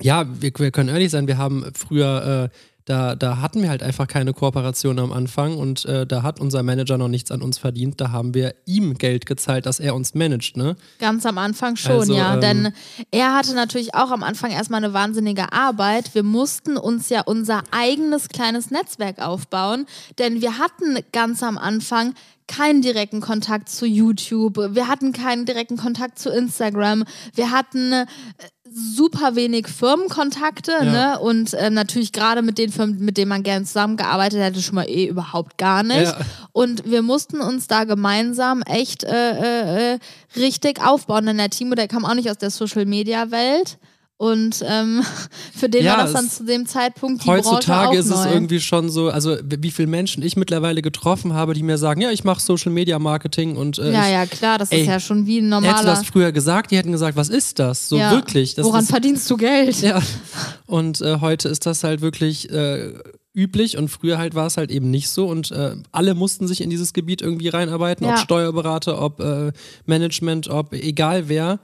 ja, wir, wir können ehrlich sein, wir haben früher, äh, da, da hatten wir halt einfach keine Kooperation am Anfang und äh, da hat unser Manager noch nichts an uns verdient. Da haben wir ihm Geld gezahlt, dass er uns managt, ne? Ganz am Anfang schon, Also, ja. ähm, Denn er hatte natürlich auch am Anfang erstmal eine wahnsinnige Arbeit. Wir mussten uns ja unser eigenes kleines Netzwerk aufbauen, denn wir hatten ganz am Anfang keinen direkten Kontakt zu YouTube, wir hatten keinen direkten Kontakt zu Instagram, wir hatten äh, super wenig Firmenkontakte, Ja. ne? Und äh, natürlich gerade mit den Firmen, mit denen man gerne zusammengearbeitet hätte, schon mal eh überhaupt gar nicht. Ja. Und wir mussten uns da gemeinsam echt äh, äh, äh, richtig aufbauen. Denn der Timo, der kam auch nicht aus der Social-Media-Welt. Und ähm, <laughs> für den Ja, war das dann zu dem Zeitpunkt die Branche auch Heutzutage ist es neu. irgendwie schon so, also wie viele Menschen ich mittlerweile getroffen habe, die mir sagen, ja, ich mache Social Media Marketing und äh, ja, ich, ja, klar, das Ey, ist ja schon wie ein Hättest du normaler. das früher gesagt, die hätten gesagt, was ist das? So ja. wirklich. Das Woran ist, verdienst du Geld? Ja. Und äh, heute ist das halt wirklich äh, üblich und früher halt war es halt eben nicht so und äh, alle mussten sich in dieses Gebiet irgendwie reinarbeiten, ob Ja. Steuerberater, ob äh, Management, ob egal wer.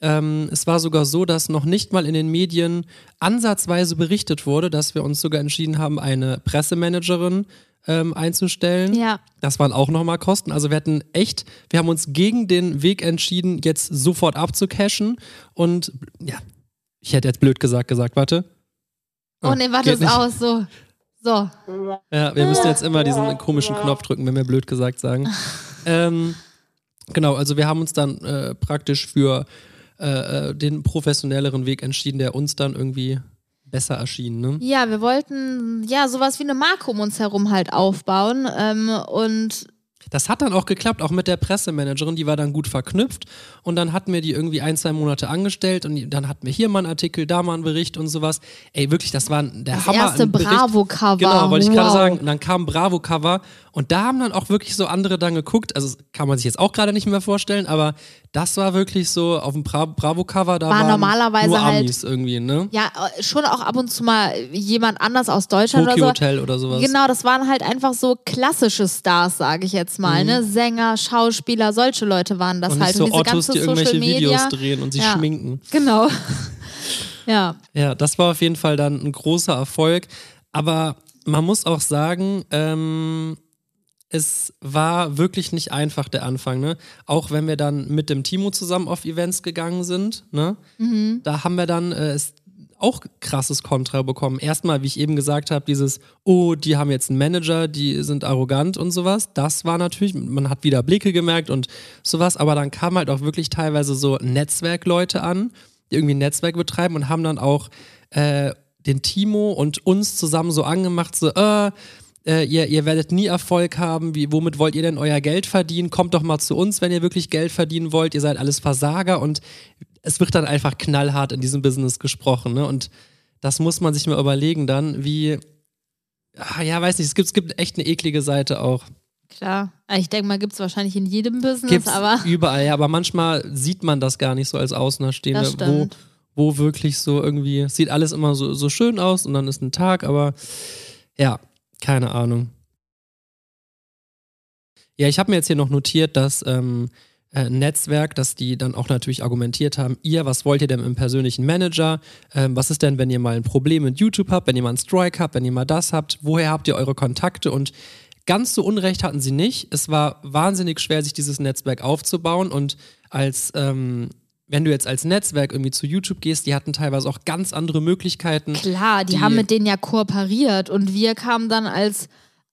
Ähm, es war sogar so, dass noch nicht mal in den Medien ansatzweise berichtet wurde, dass wir uns sogar entschieden haben, eine Pressemanagerin ähm, einzustellen. Ja. Das waren auch nochmal Kosten. Also wir hatten echt, wir haben uns gegen den Weg entschieden, jetzt sofort abzucashen. Und ja, ich hätte jetzt blöd gesagt gesagt, warte. Oh nee, warte, geht ist nicht. aus. So. So. Ja, wir müssen jetzt immer diesen komischen Knopf drücken, wenn wir blöd gesagt sagen. <laughs> ähm, genau, also wir haben uns dann äh, praktisch für äh, äh, den professionelleren Weg entschieden, der uns dann irgendwie besser erschien. Ne? Ja, wir wollten ja sowas wie eine Marke um uns herum halt aufbauen. Ähm, und Das hat dann auch geklappt, auch mit der Pressemanagerin, die war dann gut verknüpft und dann hatten wir die irgendwie ein, zwei Monate angestellt und dann hatten wir hier mal einen Artikel, da mal einen Bericht und sowas. Ey, wirklich, das war der das Hammer. erste ein Bericht. Bravo-Cover. Genau, wollte ich wow. gerade sagen. Und dann kam Bravo-Cover und da haben dann auch wirklich so andere dann geguckt. Also das kann man sich jetzt auch gerade nicht mehr vorstellen, aber das war wirklich so auf dem Bra Bravo-Cover, da War waren normalerweise nur halt- Amis irgendwie, ne? Ja, äh, schon auch ab und zu mal jemand anders aus Deutschland Tokyo oder so. Hotel oder sowas. Genau, das waren halt einfach so klassische Stars, sage ich jetzt mal, ne? Sänger, Schauspieler, solche Leute waren das Mhm. Und halt. so und diese Ottos, ganze die irgendwelche Social Media, Videos drehen und sich Ja. schminken. Genau. <laughs> ja. Ja, das war auf jeden Fall dann ein großer Erfolg. Aber man muss auch sagen, ähm, es war wirklich nicht einfach der Anfang, ne? Auch wenn wir dann mit dem Timo zusammen auf Events gegangen sind, ne? Mhm. Da haben wir dann äh, es auch krasses Kontra bekommen. Erstmal, wie ich eben gesagt habe, dieses, oh, die haben jetzt einen Manager, die sind arrogant und sowas. Das war natürlich, man hat wieder Blicke gemerkt und sowas, aber dann kamen halt auch wirklich teilweise so Netzwerkleute an, die irgendwie ein Netzwerk betreiben und haben dann auch äh, den Timo und uns zusammen so angemacht, so, äh, äh, ihr, ihr werdet nie Erfolg haben, wie, womit wollt ihr denn euer Geld verdienen? Kommt doch mal zu uns, wenn ihr wirklich Geld verdienen wollt, ihr seid alles Versager und es wird dann einfach knallhart in diesem Business gesprochen. Ne? Und das muss man sich mal überlegen dann, wie, ah, ja, weiß nicht, es gibt, es gibt echt eine eklige Seite auch. Klar. Ich denke mal, gibt es wahrscheinlich in jedem Business, Gibt's aber. <laughs> überall, ja, aber manchmal sieht man das gar nicht so als Außenstehende, wo, wo wirklich so irgendwie, es sieht alles immer so, so schön aus und dann ist ein Tag, aber ja, keine Ahnung. Ja, ich habe mir jetzt hier noch notiert, dass ähm, äh, Netzwerk, dass die dann auch natürlich argumentiert haben, ihr, was wollt ihr denn im persönlichen Manager? Ähm, was ist denn, wenn ihr mal ein Problem mit YouTube habt, wenn ihr mal einen Strike habt, wenn ihr mal das habt? Woher habt ihr eure Kontakte? Und ganz so Unrecht hatten sie nicht. Es war wahnsinnig schwer, sich dieses Netzwerk aufzubauen und als ähm, wenn du jetzt als Netzwerk irgendwie zu YouTube gehst, die hatten teilweise auch ganz andere Möglichkeiten. Klar, die, Die- haben mit denen ja kooperiert und wir kamen dann als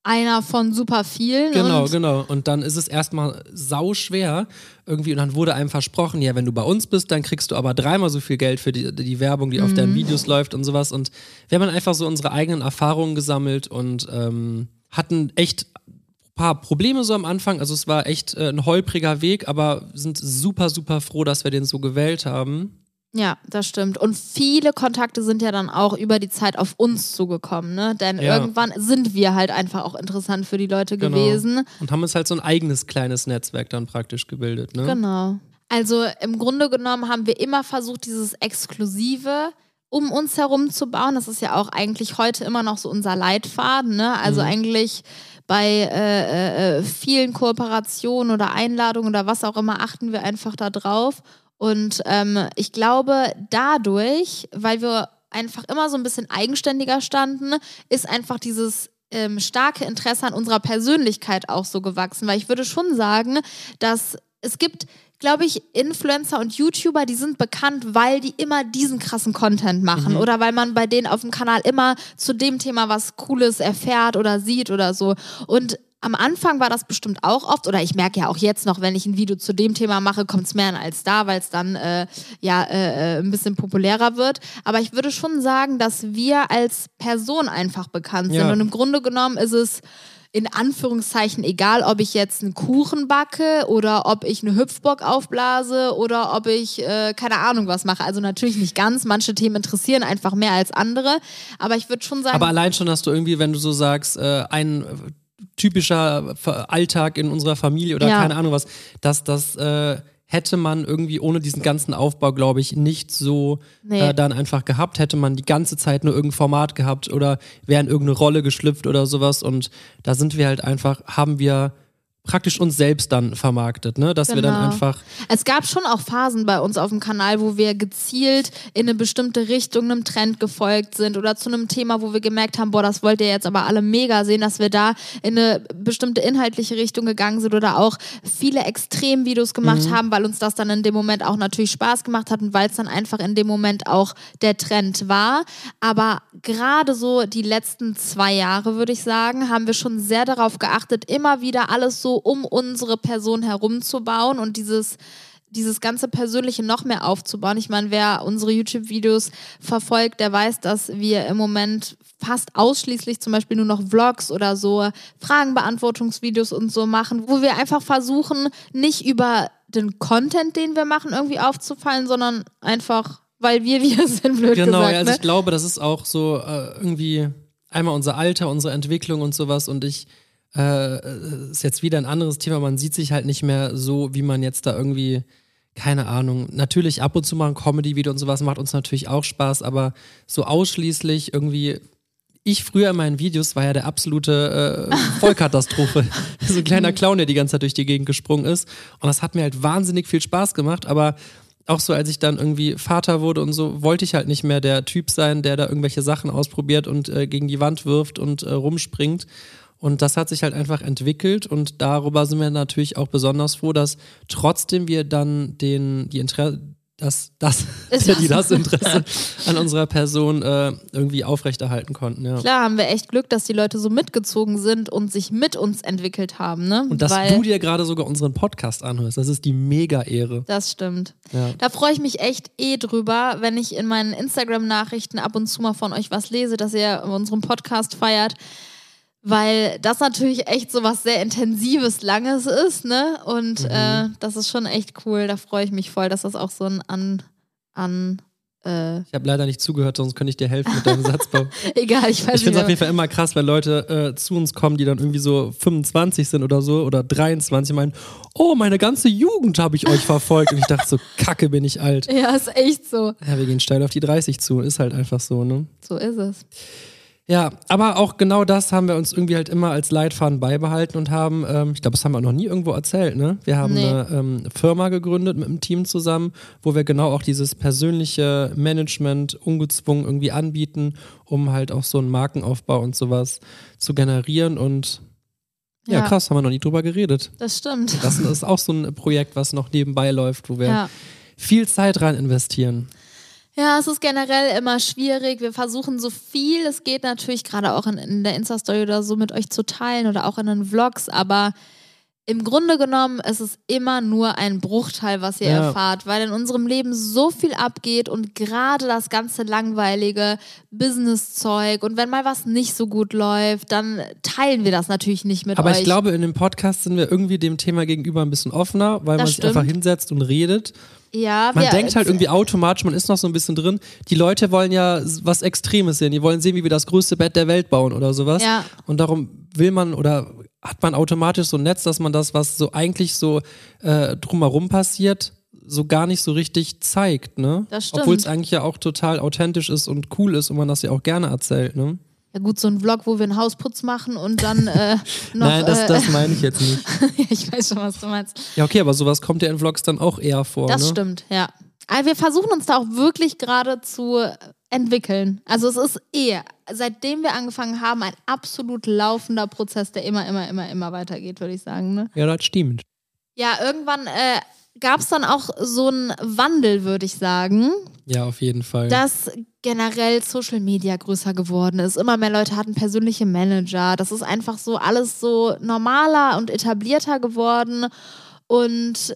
einer von super vielen. Genau, und genau. Und dann ist es erstmal sau schwer irgendwie und dann wurde einem versprochen, ja, wenn du bei uns bist, dann kriegst du aber dreimal so viel Geld für die, die Werbung, die auf Mhm. deinen Videos läuft und sowas. Und wir haben einfach so unsere eigenen Erfahrungen gesammelt und ähm, hatten echt ein paar Probleme so am Anfang. Also es war echt äh, ein holpriger Weg, aber sind super, super froh, dass wir den so gewählt haben. Ja, das stimmt. Und viele Kontakte sind ja dann auch über die Zeit auf uns zugekommen, ne? Denn Ja. irgendwann sind wir halt einfach auch interessant für die Leute Genau. gewesen. Und haben uns halt so ein eigenes kleines Netzwerk dann praktisch gebildet. Ne? Genau. Also im Grunde genommen haben wir immer versucht, dieses Exklusive um uns herum zu bauen. Das ist ja auch eigentlich heute immer noch so unser Leitfaden. Ne? Also Mhm. eigentlich bei äh, äh, vielen Kooperationen oder Einladungen oder was auch immer achten wir einfach da drauf. Und ähm, ich glaube, dadurch, weil wir einfach immer so ein bisschen eigenständiger standen, ist einfach dieses ähm, starke Interesse an unserer Persönlichkeit auch so gewachsen. Weil ich würde schon sagen, dass es gibt, glaube ich, Influencer und YouTuber, die sind bekannt, weil die immer diesen krassen Content machen oder weil man bei denen auf dem Kanal immer zu dem Thema was Cooles erfährt oder sieht oder so. Und am Anfang war das bestimmt auch oft, oder ich merke ja auch jetzt noch, wenn ich ein Video zu dem Thema mache, kommt es mehr an als da, weil es dann äh, ja äh, äh, ein bisschen populärer wird. Aber ich würde schon sagen, dass wir als Person einfach bekannt sind. Ja. Und im Grunde genommen ist es in Anführungszeichen egal, ob ich jetzt einen Kuchen backe oder ob ich eine Hüpfburg aufblase oder ob ich äh, keine Ahnung was mache. Also natürlich nicht ganz. Manche Themen interessieren einfach mehr als andere. Aber ich würde schon sagen, Aber allein schon, dass du irgendwie, wenn du so sagst, äh, ein typischer Alltag in unserer Familie oder Ja. keine Ahnung was, dass das äh, hätte man irgendwie ohne diesen ganzen Aufbau, glaube ich, nicht so Nee. äh, dann einfach gehabt. Hätte man die ganze Zeit nur irgendein Format gehabt oder wäre in irgendeine Rolle geschlüpft oder sowas. Und da sind wir halt einfach, haben wir praktisch uns selbst dann vermarktet, ne? Dass wir dann Genau. einfach Es gab schon auch Phasen bei uns auf dem Kanal, wo wir gezielt in eine bestimmte Richtung einem Trend gefolgt sind oder zu einem Thema, wo wir gemerkt haben, boah, das wollt ihr jetzt aber alle mega sehen, dass wir da in eine bestimmte inhaltliche Richtung gegangen sind oder auch viele Extremvideos gemacht haben, weil uns das dann in dem Moment auch natürlich Spaß gemacht hat und weil es dann einfach in dem Moment auch der Trend war. Aber gerade so die letzten zwei Jahre, würde ich sagen, haben wir schon sehr darauf geachtet, immer wieder alles so um unsere Person herumzubauen und dieses dieses ganze Persönliche noch mehr aufzubauen. Ich meine, wer unsere YouTube-Videos verfolgt, der weiß, dass wir im Moment fast ausschließlich zum Beispiel nur noch Vlogs oder so Fragenbeantwortungsvideos und so machen, wo wir einfach versuchen, nicht über den Content, den wir machen, irgendwie aufzufallen, sondern einfach, weil wir <laughs> wir sind, blöd Genau, gesagt. ja, also ne? ich glaube, das ist auch so äh, irgendwie einmal unser Alter, unsere Entwicklung und sowas und ich äh, ist jetzt wieder ein anderes Thema, man sieht sich halt nicht mehr so, wie man jetzt da irgendwie keine Ahnung, natürlich ab und zu mal ein Comedy-Video und sowas macht uns natürlich auch Spaß, aber so ausschließlich irgendwie ich früher in meinen Videos war ja der absolute äh, <laughs> Vollkatastrophe. <laughs> so ein kleiner Clown, der die ganze Zeit durch die Gegend gesprungen ist. Und das hat mir halt wahnsinnig viel Spaß gemacht, aber auch so, als ich dann irgendwie Vater wurde und so, wollte ich halt nicht mehr der Typ sein, der da irgendwelche Sachen ausprobiert und äh, gegen die Wand wirft und äh, rumspringt. Und das hat sich halt einfach entwickelt und darüber sind wir natürlich auch besonders froh, dass trotzdem wir dann den, die Interesse, das, das, <laughs> die das- das <laughs> Interesse an unserer Person äh, irgendwie aufrechterhalten konnten. Ja. Klar haben wir echt Glück, dass die Leute so mitgezogen sind und sich mit uns entwickelt haben. Ne? Und dass Weil, du dir gerade sogar unseren Podcast anhörst, das ist die Mega-Ehre. Das stimmt. Ja. Da freue ich mich echt eh drüber, wenn ich in meinen Instagram-Nachrichten ab und zu mal von euch was lese, dass ihr unseren Podcast feiert. Weil das natürlich echt so was sehr Intensives, Langes ist, ne? Und Mhm. äh, das ist schon echt cool. Da freue ich mich voll, dass das auch so ein An an. Äh, Ich habe leider nicht zugehört, sonst könnte ich dir helfen mit deinem <laughs> Satzbau. egal, ich weiß Ich finde es auf nicht. jeden Fall immer krass, wenn Leute äh, zu uns kommen, die dann irgendwie so 25 sind oder so oder 23 und meinen, oh, meine ganze Jugend habe ich euch verfolgt. Und ich dachte so, <laughs> kacke, bin ich alt. Ja, ist echt so. Ja, wir gehen steil auf die 30 zu. Ist halt einfach so, ne? So ist es. Ja, aber auch genau das haben wir uns irgendwie halt immer als Leitfaden beibehalten und haben, ähm, ich glaube, das haben wir noch nie irgendwo erzählt, ne? Wir haben Nee. eine ähm, Firma gegründet mit einem Team zusammen, wo wir genau auch dieses persönliche Management ungezwungen irgendwie anbieten, um halt auch so einen Markenaufbau und sowas zu generieren und ja, Ja. krass, haben wir noch nie drüber geredet. Das stimmt. Das ist auch so ein Projekt, was noch nebenbei läuft, wo wir Ja. viel Zeit rein investieren. Ja, es ist generell immer schwierig. Wir versuchen so viel es geht natürlich gerade auch in, in der Insta-Story oder so mit euch zu teilen oder auch in den Vlogs, aber im Grunde genommen ist es immer nur ein Bruchteil, was ihr Ja. erfahrt, weil in unserem Leben so viel abgeht und gerade das ganze langweilige Business-Zeug und wenn mal was nicht so gut läuft, dann teilen wir das natürlich nicht mit Aber euch. ich glaube, in dem Podcast sind wir irgendwie dem Thema gegenüber ein bisschen offener, weil man Das sich stimmt. einfach hinsetzt und redet. ja, Man denkt halt irgendwie automatisch, man ist noch so ein bisschen drin. Die Leute wollen ja was Extremes sehen. Die wollen sehen, wie wir das größte Bett der Welt bauen oder sowas. Ja. Und darum will man oder hat man automatisch so ein Netz, dass man das, was so eigentlich so äh, drumherum passiert, so gar nicht so richtig zeigt, ne? Das stimmt. Obwohl es eigentlich ja auch total authentisch ist und cool ist und man das ja auch gerne erzählt, ne? Ja gut, so ein Vlog, wo wir einen Hausputz machen und dann äh, <laughs> noch... Nein, das, äh, das meine ich jetzt nicht. <laughs> ja, ich weiß schon, was du meinst. Ja, okay, aber sowas kommt ja in Vlogs dann auch eher vor, Das ne? stimmt, ja. Aber wir versuchen uns da auch wirklich gerade zu entwickeln. Also es ist eh, seitdem wir angefangen haben, ein absolut laufender Prozess, der immer, immer, immer, immer weitergeht, würde ich sagen. Ne? Ja, das stimmt. Ja, irgendwann äh, gab es dann auch so einen Wandel, würde ich sagen, Ja, auf jeden Fall. dass generell Social Media größer geworden ist. Immer mehr Leute hatten persönliche Manager. Das ist einfach so alles so normaler und etablierter geworden. Und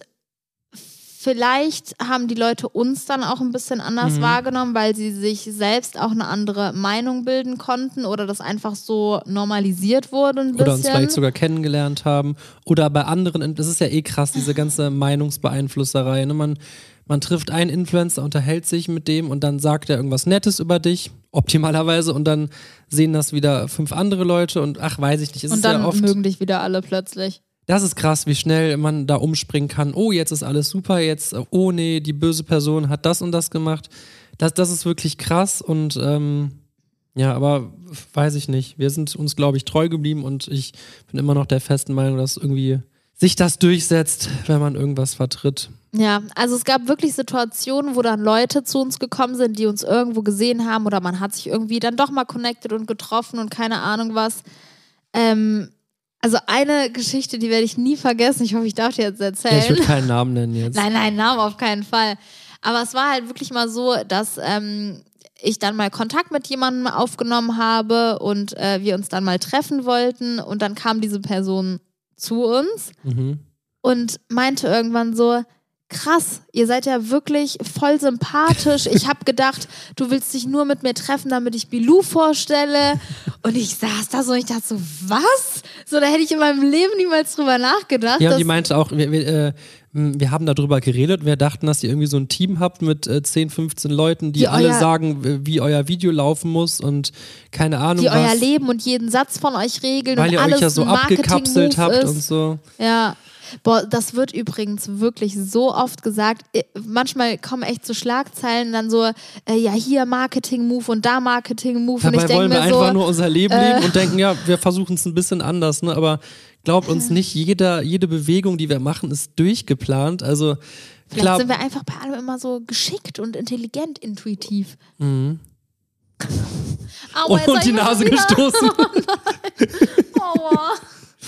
vielleicht haben die Leute uns dann auch ein bisschen anders Mhm. wahrgenommen, weil sie sich selbst auch eine andere Meinung bilden konnten oder das einfach so normalisiert wurde ein bisschen. oder uns vielleicht sogar kennengelernt haben. Oder bei anderen, das ist ja eh krass, diese ganze Meinungsbeeinflusserei. Ne? Man, man trifft einen Influencer, unterhält sich mit dem und dann sagt er irgendwas Nettes über dich, optimalerweise, und dann sehen das wieder fünf andere Leute und ach, weiß ich nicht. Es und ist dann ja oft, mögen dich wieder alle plötzlich. Das ist krass, wie schnell man da umspringen kann. Oh, jetzt ist alles super, jetzt, oh nee, die böse Person hat das und das gemacht. Das, das ist wirklich krass und ähm, ja, aber weiß ich nicht. Wir sind uns, glaube ich, treu geblieben und ich bin immer noch der festen Meinung, dass irgendwie sich das durchsetzt, wenn man irgendwas vertritt. Ja, also es gab wirklich Situationen, wo dann Leute zu uns gekommen sind, die uns irgendwo gesehen haben oder man hat sich irgendwie dann doch mal connected und getroffen und keine Ahnung was. Ähm, also eine Geschichte, die werde ich nie vergessen. Ich hoffe, ich darf die jetzt Ja, erzählen. ich würde keinen Namen nennen jetzt. Nein, nein, Namen auf keinen Fall. Aber es war halt wirklich mal so, dass ähm, ich dann mal Kontakt mit jemandem aufgenommen habe und äh, wir uns dann mal treffen wollten und dann kam diese Person zu uns Mhm. und meinte irgendwann so, krass, ihr seid ja wirklich voll sympathisch. Ich habe gedacht, du willst dich nur mit mir treffen, damit ich Bilou vorstelle. Und ich saß da so und ich dachte so, was? So, da hätte ich in meinem Leben niemals drüber nachgedacht. Ja, und die meinte auch, wir, wir, äh, m, wir haben darüber geredet und wir dachten, dass ihr irgendwie so ein Team habt mit äh, 10, 15 Leuten, die Die alle sagen, wie euer Video laufen muss und keine Ahnung die was. euer Leben und jeden Satz von euch regeln weil und ihr alles euch ja so abgekapselt habt ist. und so. Ja. Boah, das wird übrigens wirklich so oft gesagt. Äh, Manchmal kommen echt so Schlagzeilen dann so, äh, ja, hier Marketing-Move und da Marketing-Move. Und ich Dabei denke wollen wir mir einfach so, nur unser Leben äh, leben und denken, ja, <laughs> wir versuchen es ein bisschen anders, ne? Aber glaubt uns nicht, jeder, jede Bewegung, die wir machen, ist durchgeplant. Also vielleicht klar, sind wir einfach bei allem immer so geschickt und intelligent, intuitiv. <laughs> Aua, und, und die Nase gestoßen. <laughs> Aua.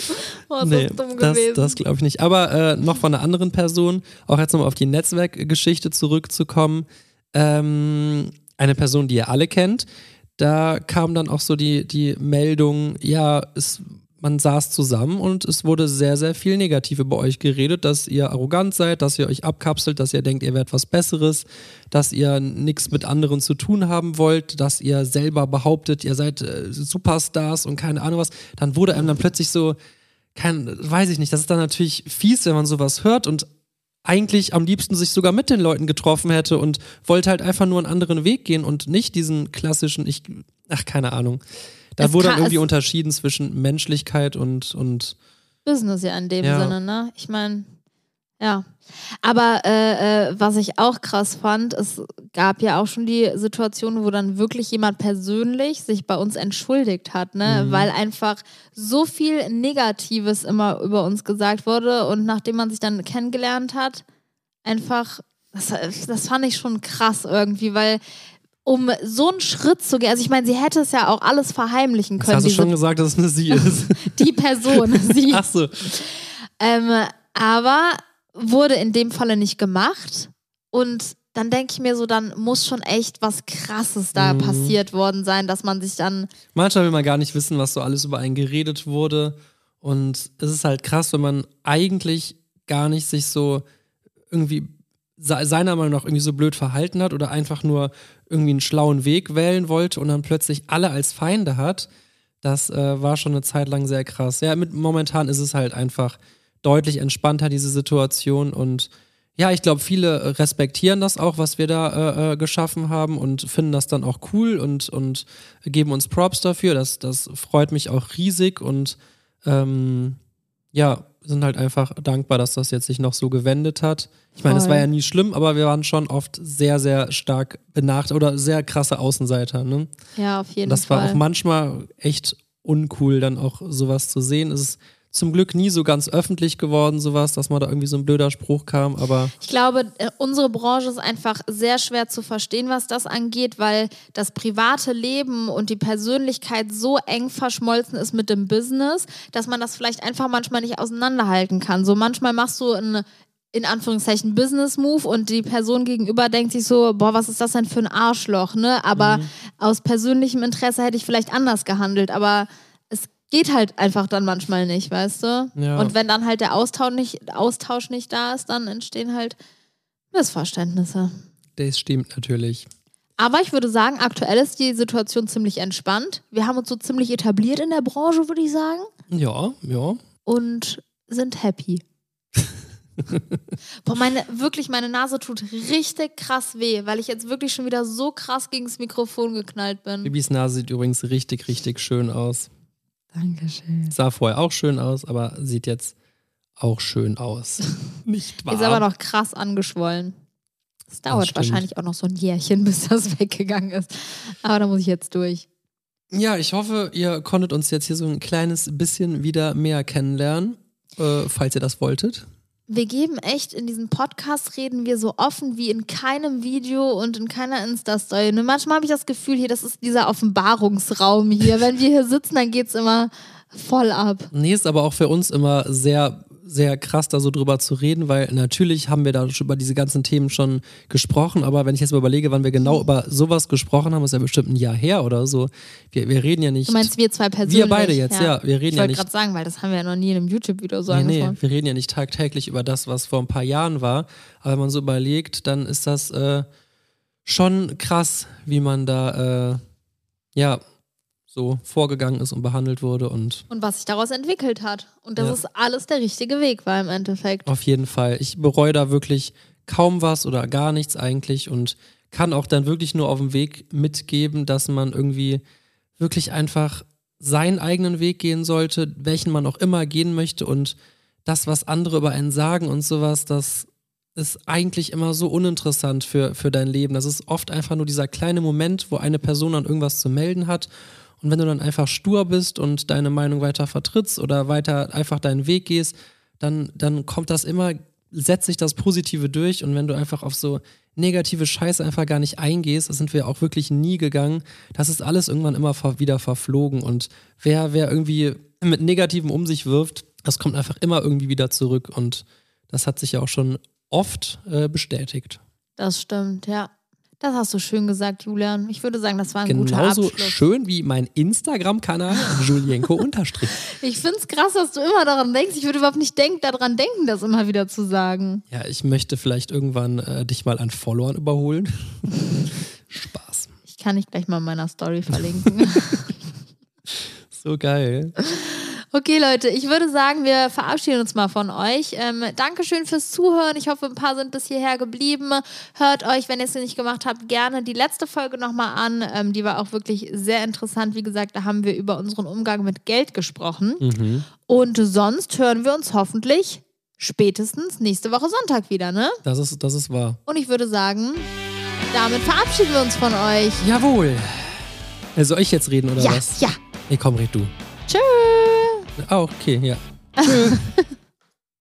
<laughs> Oh, ist nee, das dumm das, gewesen. das glaube ich nicht. Aber äh, noch von einer anderen Person, auch jetzt nochmal auf die Netzwerkgeschichte zurückzukommen. Ähm, eine Person, die ihr alle kennt, da kam dann auch so die, die Meldung, ja, es, man saß zusammen und es wurde sehr, sehr viel Negativ über euch geredet, dass ihr arrogant seid, dass ihr euch abkapselt, dass ihr denkt, ihr werdet was Besseres, dass ihr nichts mit anderen zu tun haben wollt, dass ihr selber behauptet, ihr seid äh, Superstars und keine Ahnung was. Dann wurde einem dann plötzlich so, kein, weiß ich nicht, das ist dann natürlich fies, wenn man sowas hört und eigentlich am liebsten sich sogar mit den Leuten getroffen hätte und wollte halt einfach nur einen anderen Weg gehen und nicht diesen klassischen, ich, ach, keine Ahnung. Da Es wurde kann- irgendwie unterschieden zwischen Menschlichkeit und, und Business ja in dem Ja. Sinne, ne? Ich meine, ja. Aber äh, äh, was ich auch krass fand, es gab ja auch schon die Situation, wo dann wirklich jemand persönlich sich bei uns entschuldigt hat, ne? Weil einfach so viel Negatives immer über uns gesagt wurde und nachdem man sich dann kennengelernt hat, einfach, das, das fand ich schon krass irgendwie, weil um so einen Schritt zu gehen, also ich meine, sie hätte es ja auch alles verheimlichen können, hast du schon gesagt, dass es eine Sie ist. <laughs> die Person, sie. Ach so. Ähm, aber wurde in dem Falle nicht gemacht. Und dann denke ich mir so, dann muss schon echt was Krasses da Mhm. passiert worden sein, dass man sich dann. Manchmal will man gar nicht wissen, was so alles über einen geredet wurde. Und es ist halt krass, wenn man eigentlich gar nicht sich so irgendwie seiner Meinung nach irgendwie so blöd verhalten hat oder einfach nur irgendwie einen schlauen Weg wählen wollte und dann plötzlich alle als Feinde hat. Das äh, war schon eine Zeit lang sehr krass. Ja, mit, momentan ist es halt einfach deutlich entspannter, diese Situation. Und ja, ich glaube, viele respektieren das auch, was wir da äh, äh, geschaffen haben und finden das dann auch cool und, und geben uns Props dafür. Das, das freut mich auch riesig und ähm, ja, sind halt einfach dankbar, dass das jetzt sich noch so gewendet hat. Ich meine, es war ja nie schlimm, aber wir waren schon oft sehr, sehr stark benacht oder sehr krasse Außenseiter. Ne? Ja, auf jeden Und das Fall. war auch manchmal echt uncool, dann auch sowas zu sehen. Es ist zum Glück nie so ganz öffentlich geworden, sowas, dass mal da irgendwie so ein blöder Spruch kam, aber Ich glaube, äh, unsere Branche ist einfach sehr schwer zu verstehen, was das angeht, weil das private Leben und die Persönlichkeit so eng verschmolzen ist mit dem Business, dass man das vielleicht einfach manchmal nicht auseinanderhalten kann. So manchmal machst du einen in Anführungszeichen Business-Move und die Person gegenüber denkt sich so, boah, was ist das denn für ein Arschloch, ne? Aber Mhm. aus persönlichem Interesse hätte ich vielleicht anders gehandelt, aber geht halt einfach dann manchmal nicht, weißt du? Ja. Und wenn dann halt der Austausch nicht, Austausch nicht da ist, dann entstehen halt Missverständnisse. das stimmt natürlich. Aber ich würde sagen, aktuell ist die Situation ziemlich entspannt. Wir haben uns so ziemlich etabliert in der Branche, würde ich sagen. Ja, ja. Und sind happy. <laughs> Boah, meine, wirklich, meine Nase tut richtig krass weh, weil ich jetzt wirklich schon wieder so krass gegen das Mikrofon geknallt bin. Bibis Nase sieht übrigens richtig, richtig schön aus. Dankeschön. Sah vorher auch schön aus, aber sieht jetzt auch schön aus. <laughs> Nicht wahr? Ist aber noch krass angeschwollen. Es dauert wahrscheinlich auch noch so ein Jährchen, <laughs> bis das weggegangen ist. Aber da muss ich jetzt durch. Ja, ich hoffe, ihr konntet uns jetzt hier so ein kleines bisschen wieder mehr kennenlernen, äh, falls ihr das wolltet. Wir geben echt in diesen Podcast reden wir so offen wie in keinem Video und in keiner Insta-Story. Und manchmal habe ich das Gefühl, hier, das ist dieser Offenbarungsraum hier. Wenn wir hier sitzen, dann geht es immer voll ab. Nee, ist aber auch für uns immer sehr, sehr krass, da so drüber zu reden, weil natürlich haben wir da schon über diese ganzen Themen schon gesprochen, aber wenn ich jetzt mal überlege, wann wir genau über sowas gesprochen haben, ist ja bestimmt ein Jahr her oder so. Wir, wir reden ja nicht. Du meinst wir zwei persönlich? Wir beide jetzt, ja. Wir reden ich ja wollte nicht. gerade sagen, weil das haben wir ja noch nie in einem YouTube-Video so Nee, nee, angesprochen. wir reden ja nicht tagtäglich über das, was vor ein paar Jahren war. Aber wenn man so überlegt, dann ist das äh, schon krass, wie man da äh, ja so vorgegangen ist und behandelt wurde. Und Und was sich daraus entwickelt hat. Und das Ja. ist alles der richtige Weg war im Endeffekt. auf jeden Fall. Ich bereue da wirklich kaum was oder gar nichts eigentlich und kann auch dann wirklich nur auf dem Weg mitgeben, dass man irgendwie wirklich einfach seinen eigenen Weg gehen sollte, welchen man auch immer gehen möchte und das, was andere über einen sagen und sowas, das ist eigentlich immer so uninteressant für, für dein Leben. Das ist oft einfach nur dieser kleine Moment, wo eine Person dann irgendwas zu melden hat. Und wenn du dann einfach stur bist und deine Meinung weiter vertrittst oder weiter einfach deinen Weg gehst, dann, dann kommt das immer, setzt sich das Positive durch. Und wenn du einfach auf so negative Scheiße einfach gar nicht eingehst, das sind wir auch wirklich nie gegangen, das ist alles irgendwann immer wieder verflogen. Und wer, wer irgendwie mit Negativem um sich wirft, das kommt einfach immer irgendwie wieder zurück. Und das hat sich ja auch schon oft äh, bestätigt. Das stimmt, ja. Das hast du schön gesagt, Julian. Ich würde sagen, das war ein guter Genauso Abschluss. schön wie mein Instagram-Kanal Julienko unterstrich. <laughs> Ich finde es krass, dass du immer daran denkst. Ich würde überhaupt nicht denk daran denken, das immer wieder zu sagen. Ja, ich möchte vielleicht irgendwann äh, dich mal an Followern überholen. <laughs> Spaß. Ich kann dich gleich mal in meiner Story verlinken. <laughs> So geil. Okay, Leute, ich würde sagen, wir verabschieden uns mal von euch. Ähm, Dankeschön fürs Zuhören. Ich hoffe, ein paar sind bis hierher geblieben. Hört euch, wenn ihr es nicht gemacht habt, gerne die letzte Folge nochmal an. Ähm, die war auch wirklich sehr interessant. Wie gesagt, da haben wir über unseren Umgang mit Geld gesprochen. Mhm. Und sonst hören wir uns hoffentlich spätestens nächste Woche Sonntag wieder, ne? Das ist, das ist wahr. Und ich würde sagen, damit verabschieden wir uns von euch. Jawohl. Äh, Soll ich jetzt reden oder Ja, was? ja. Nee, komm, red du. Tschö. Ah, okay, ja.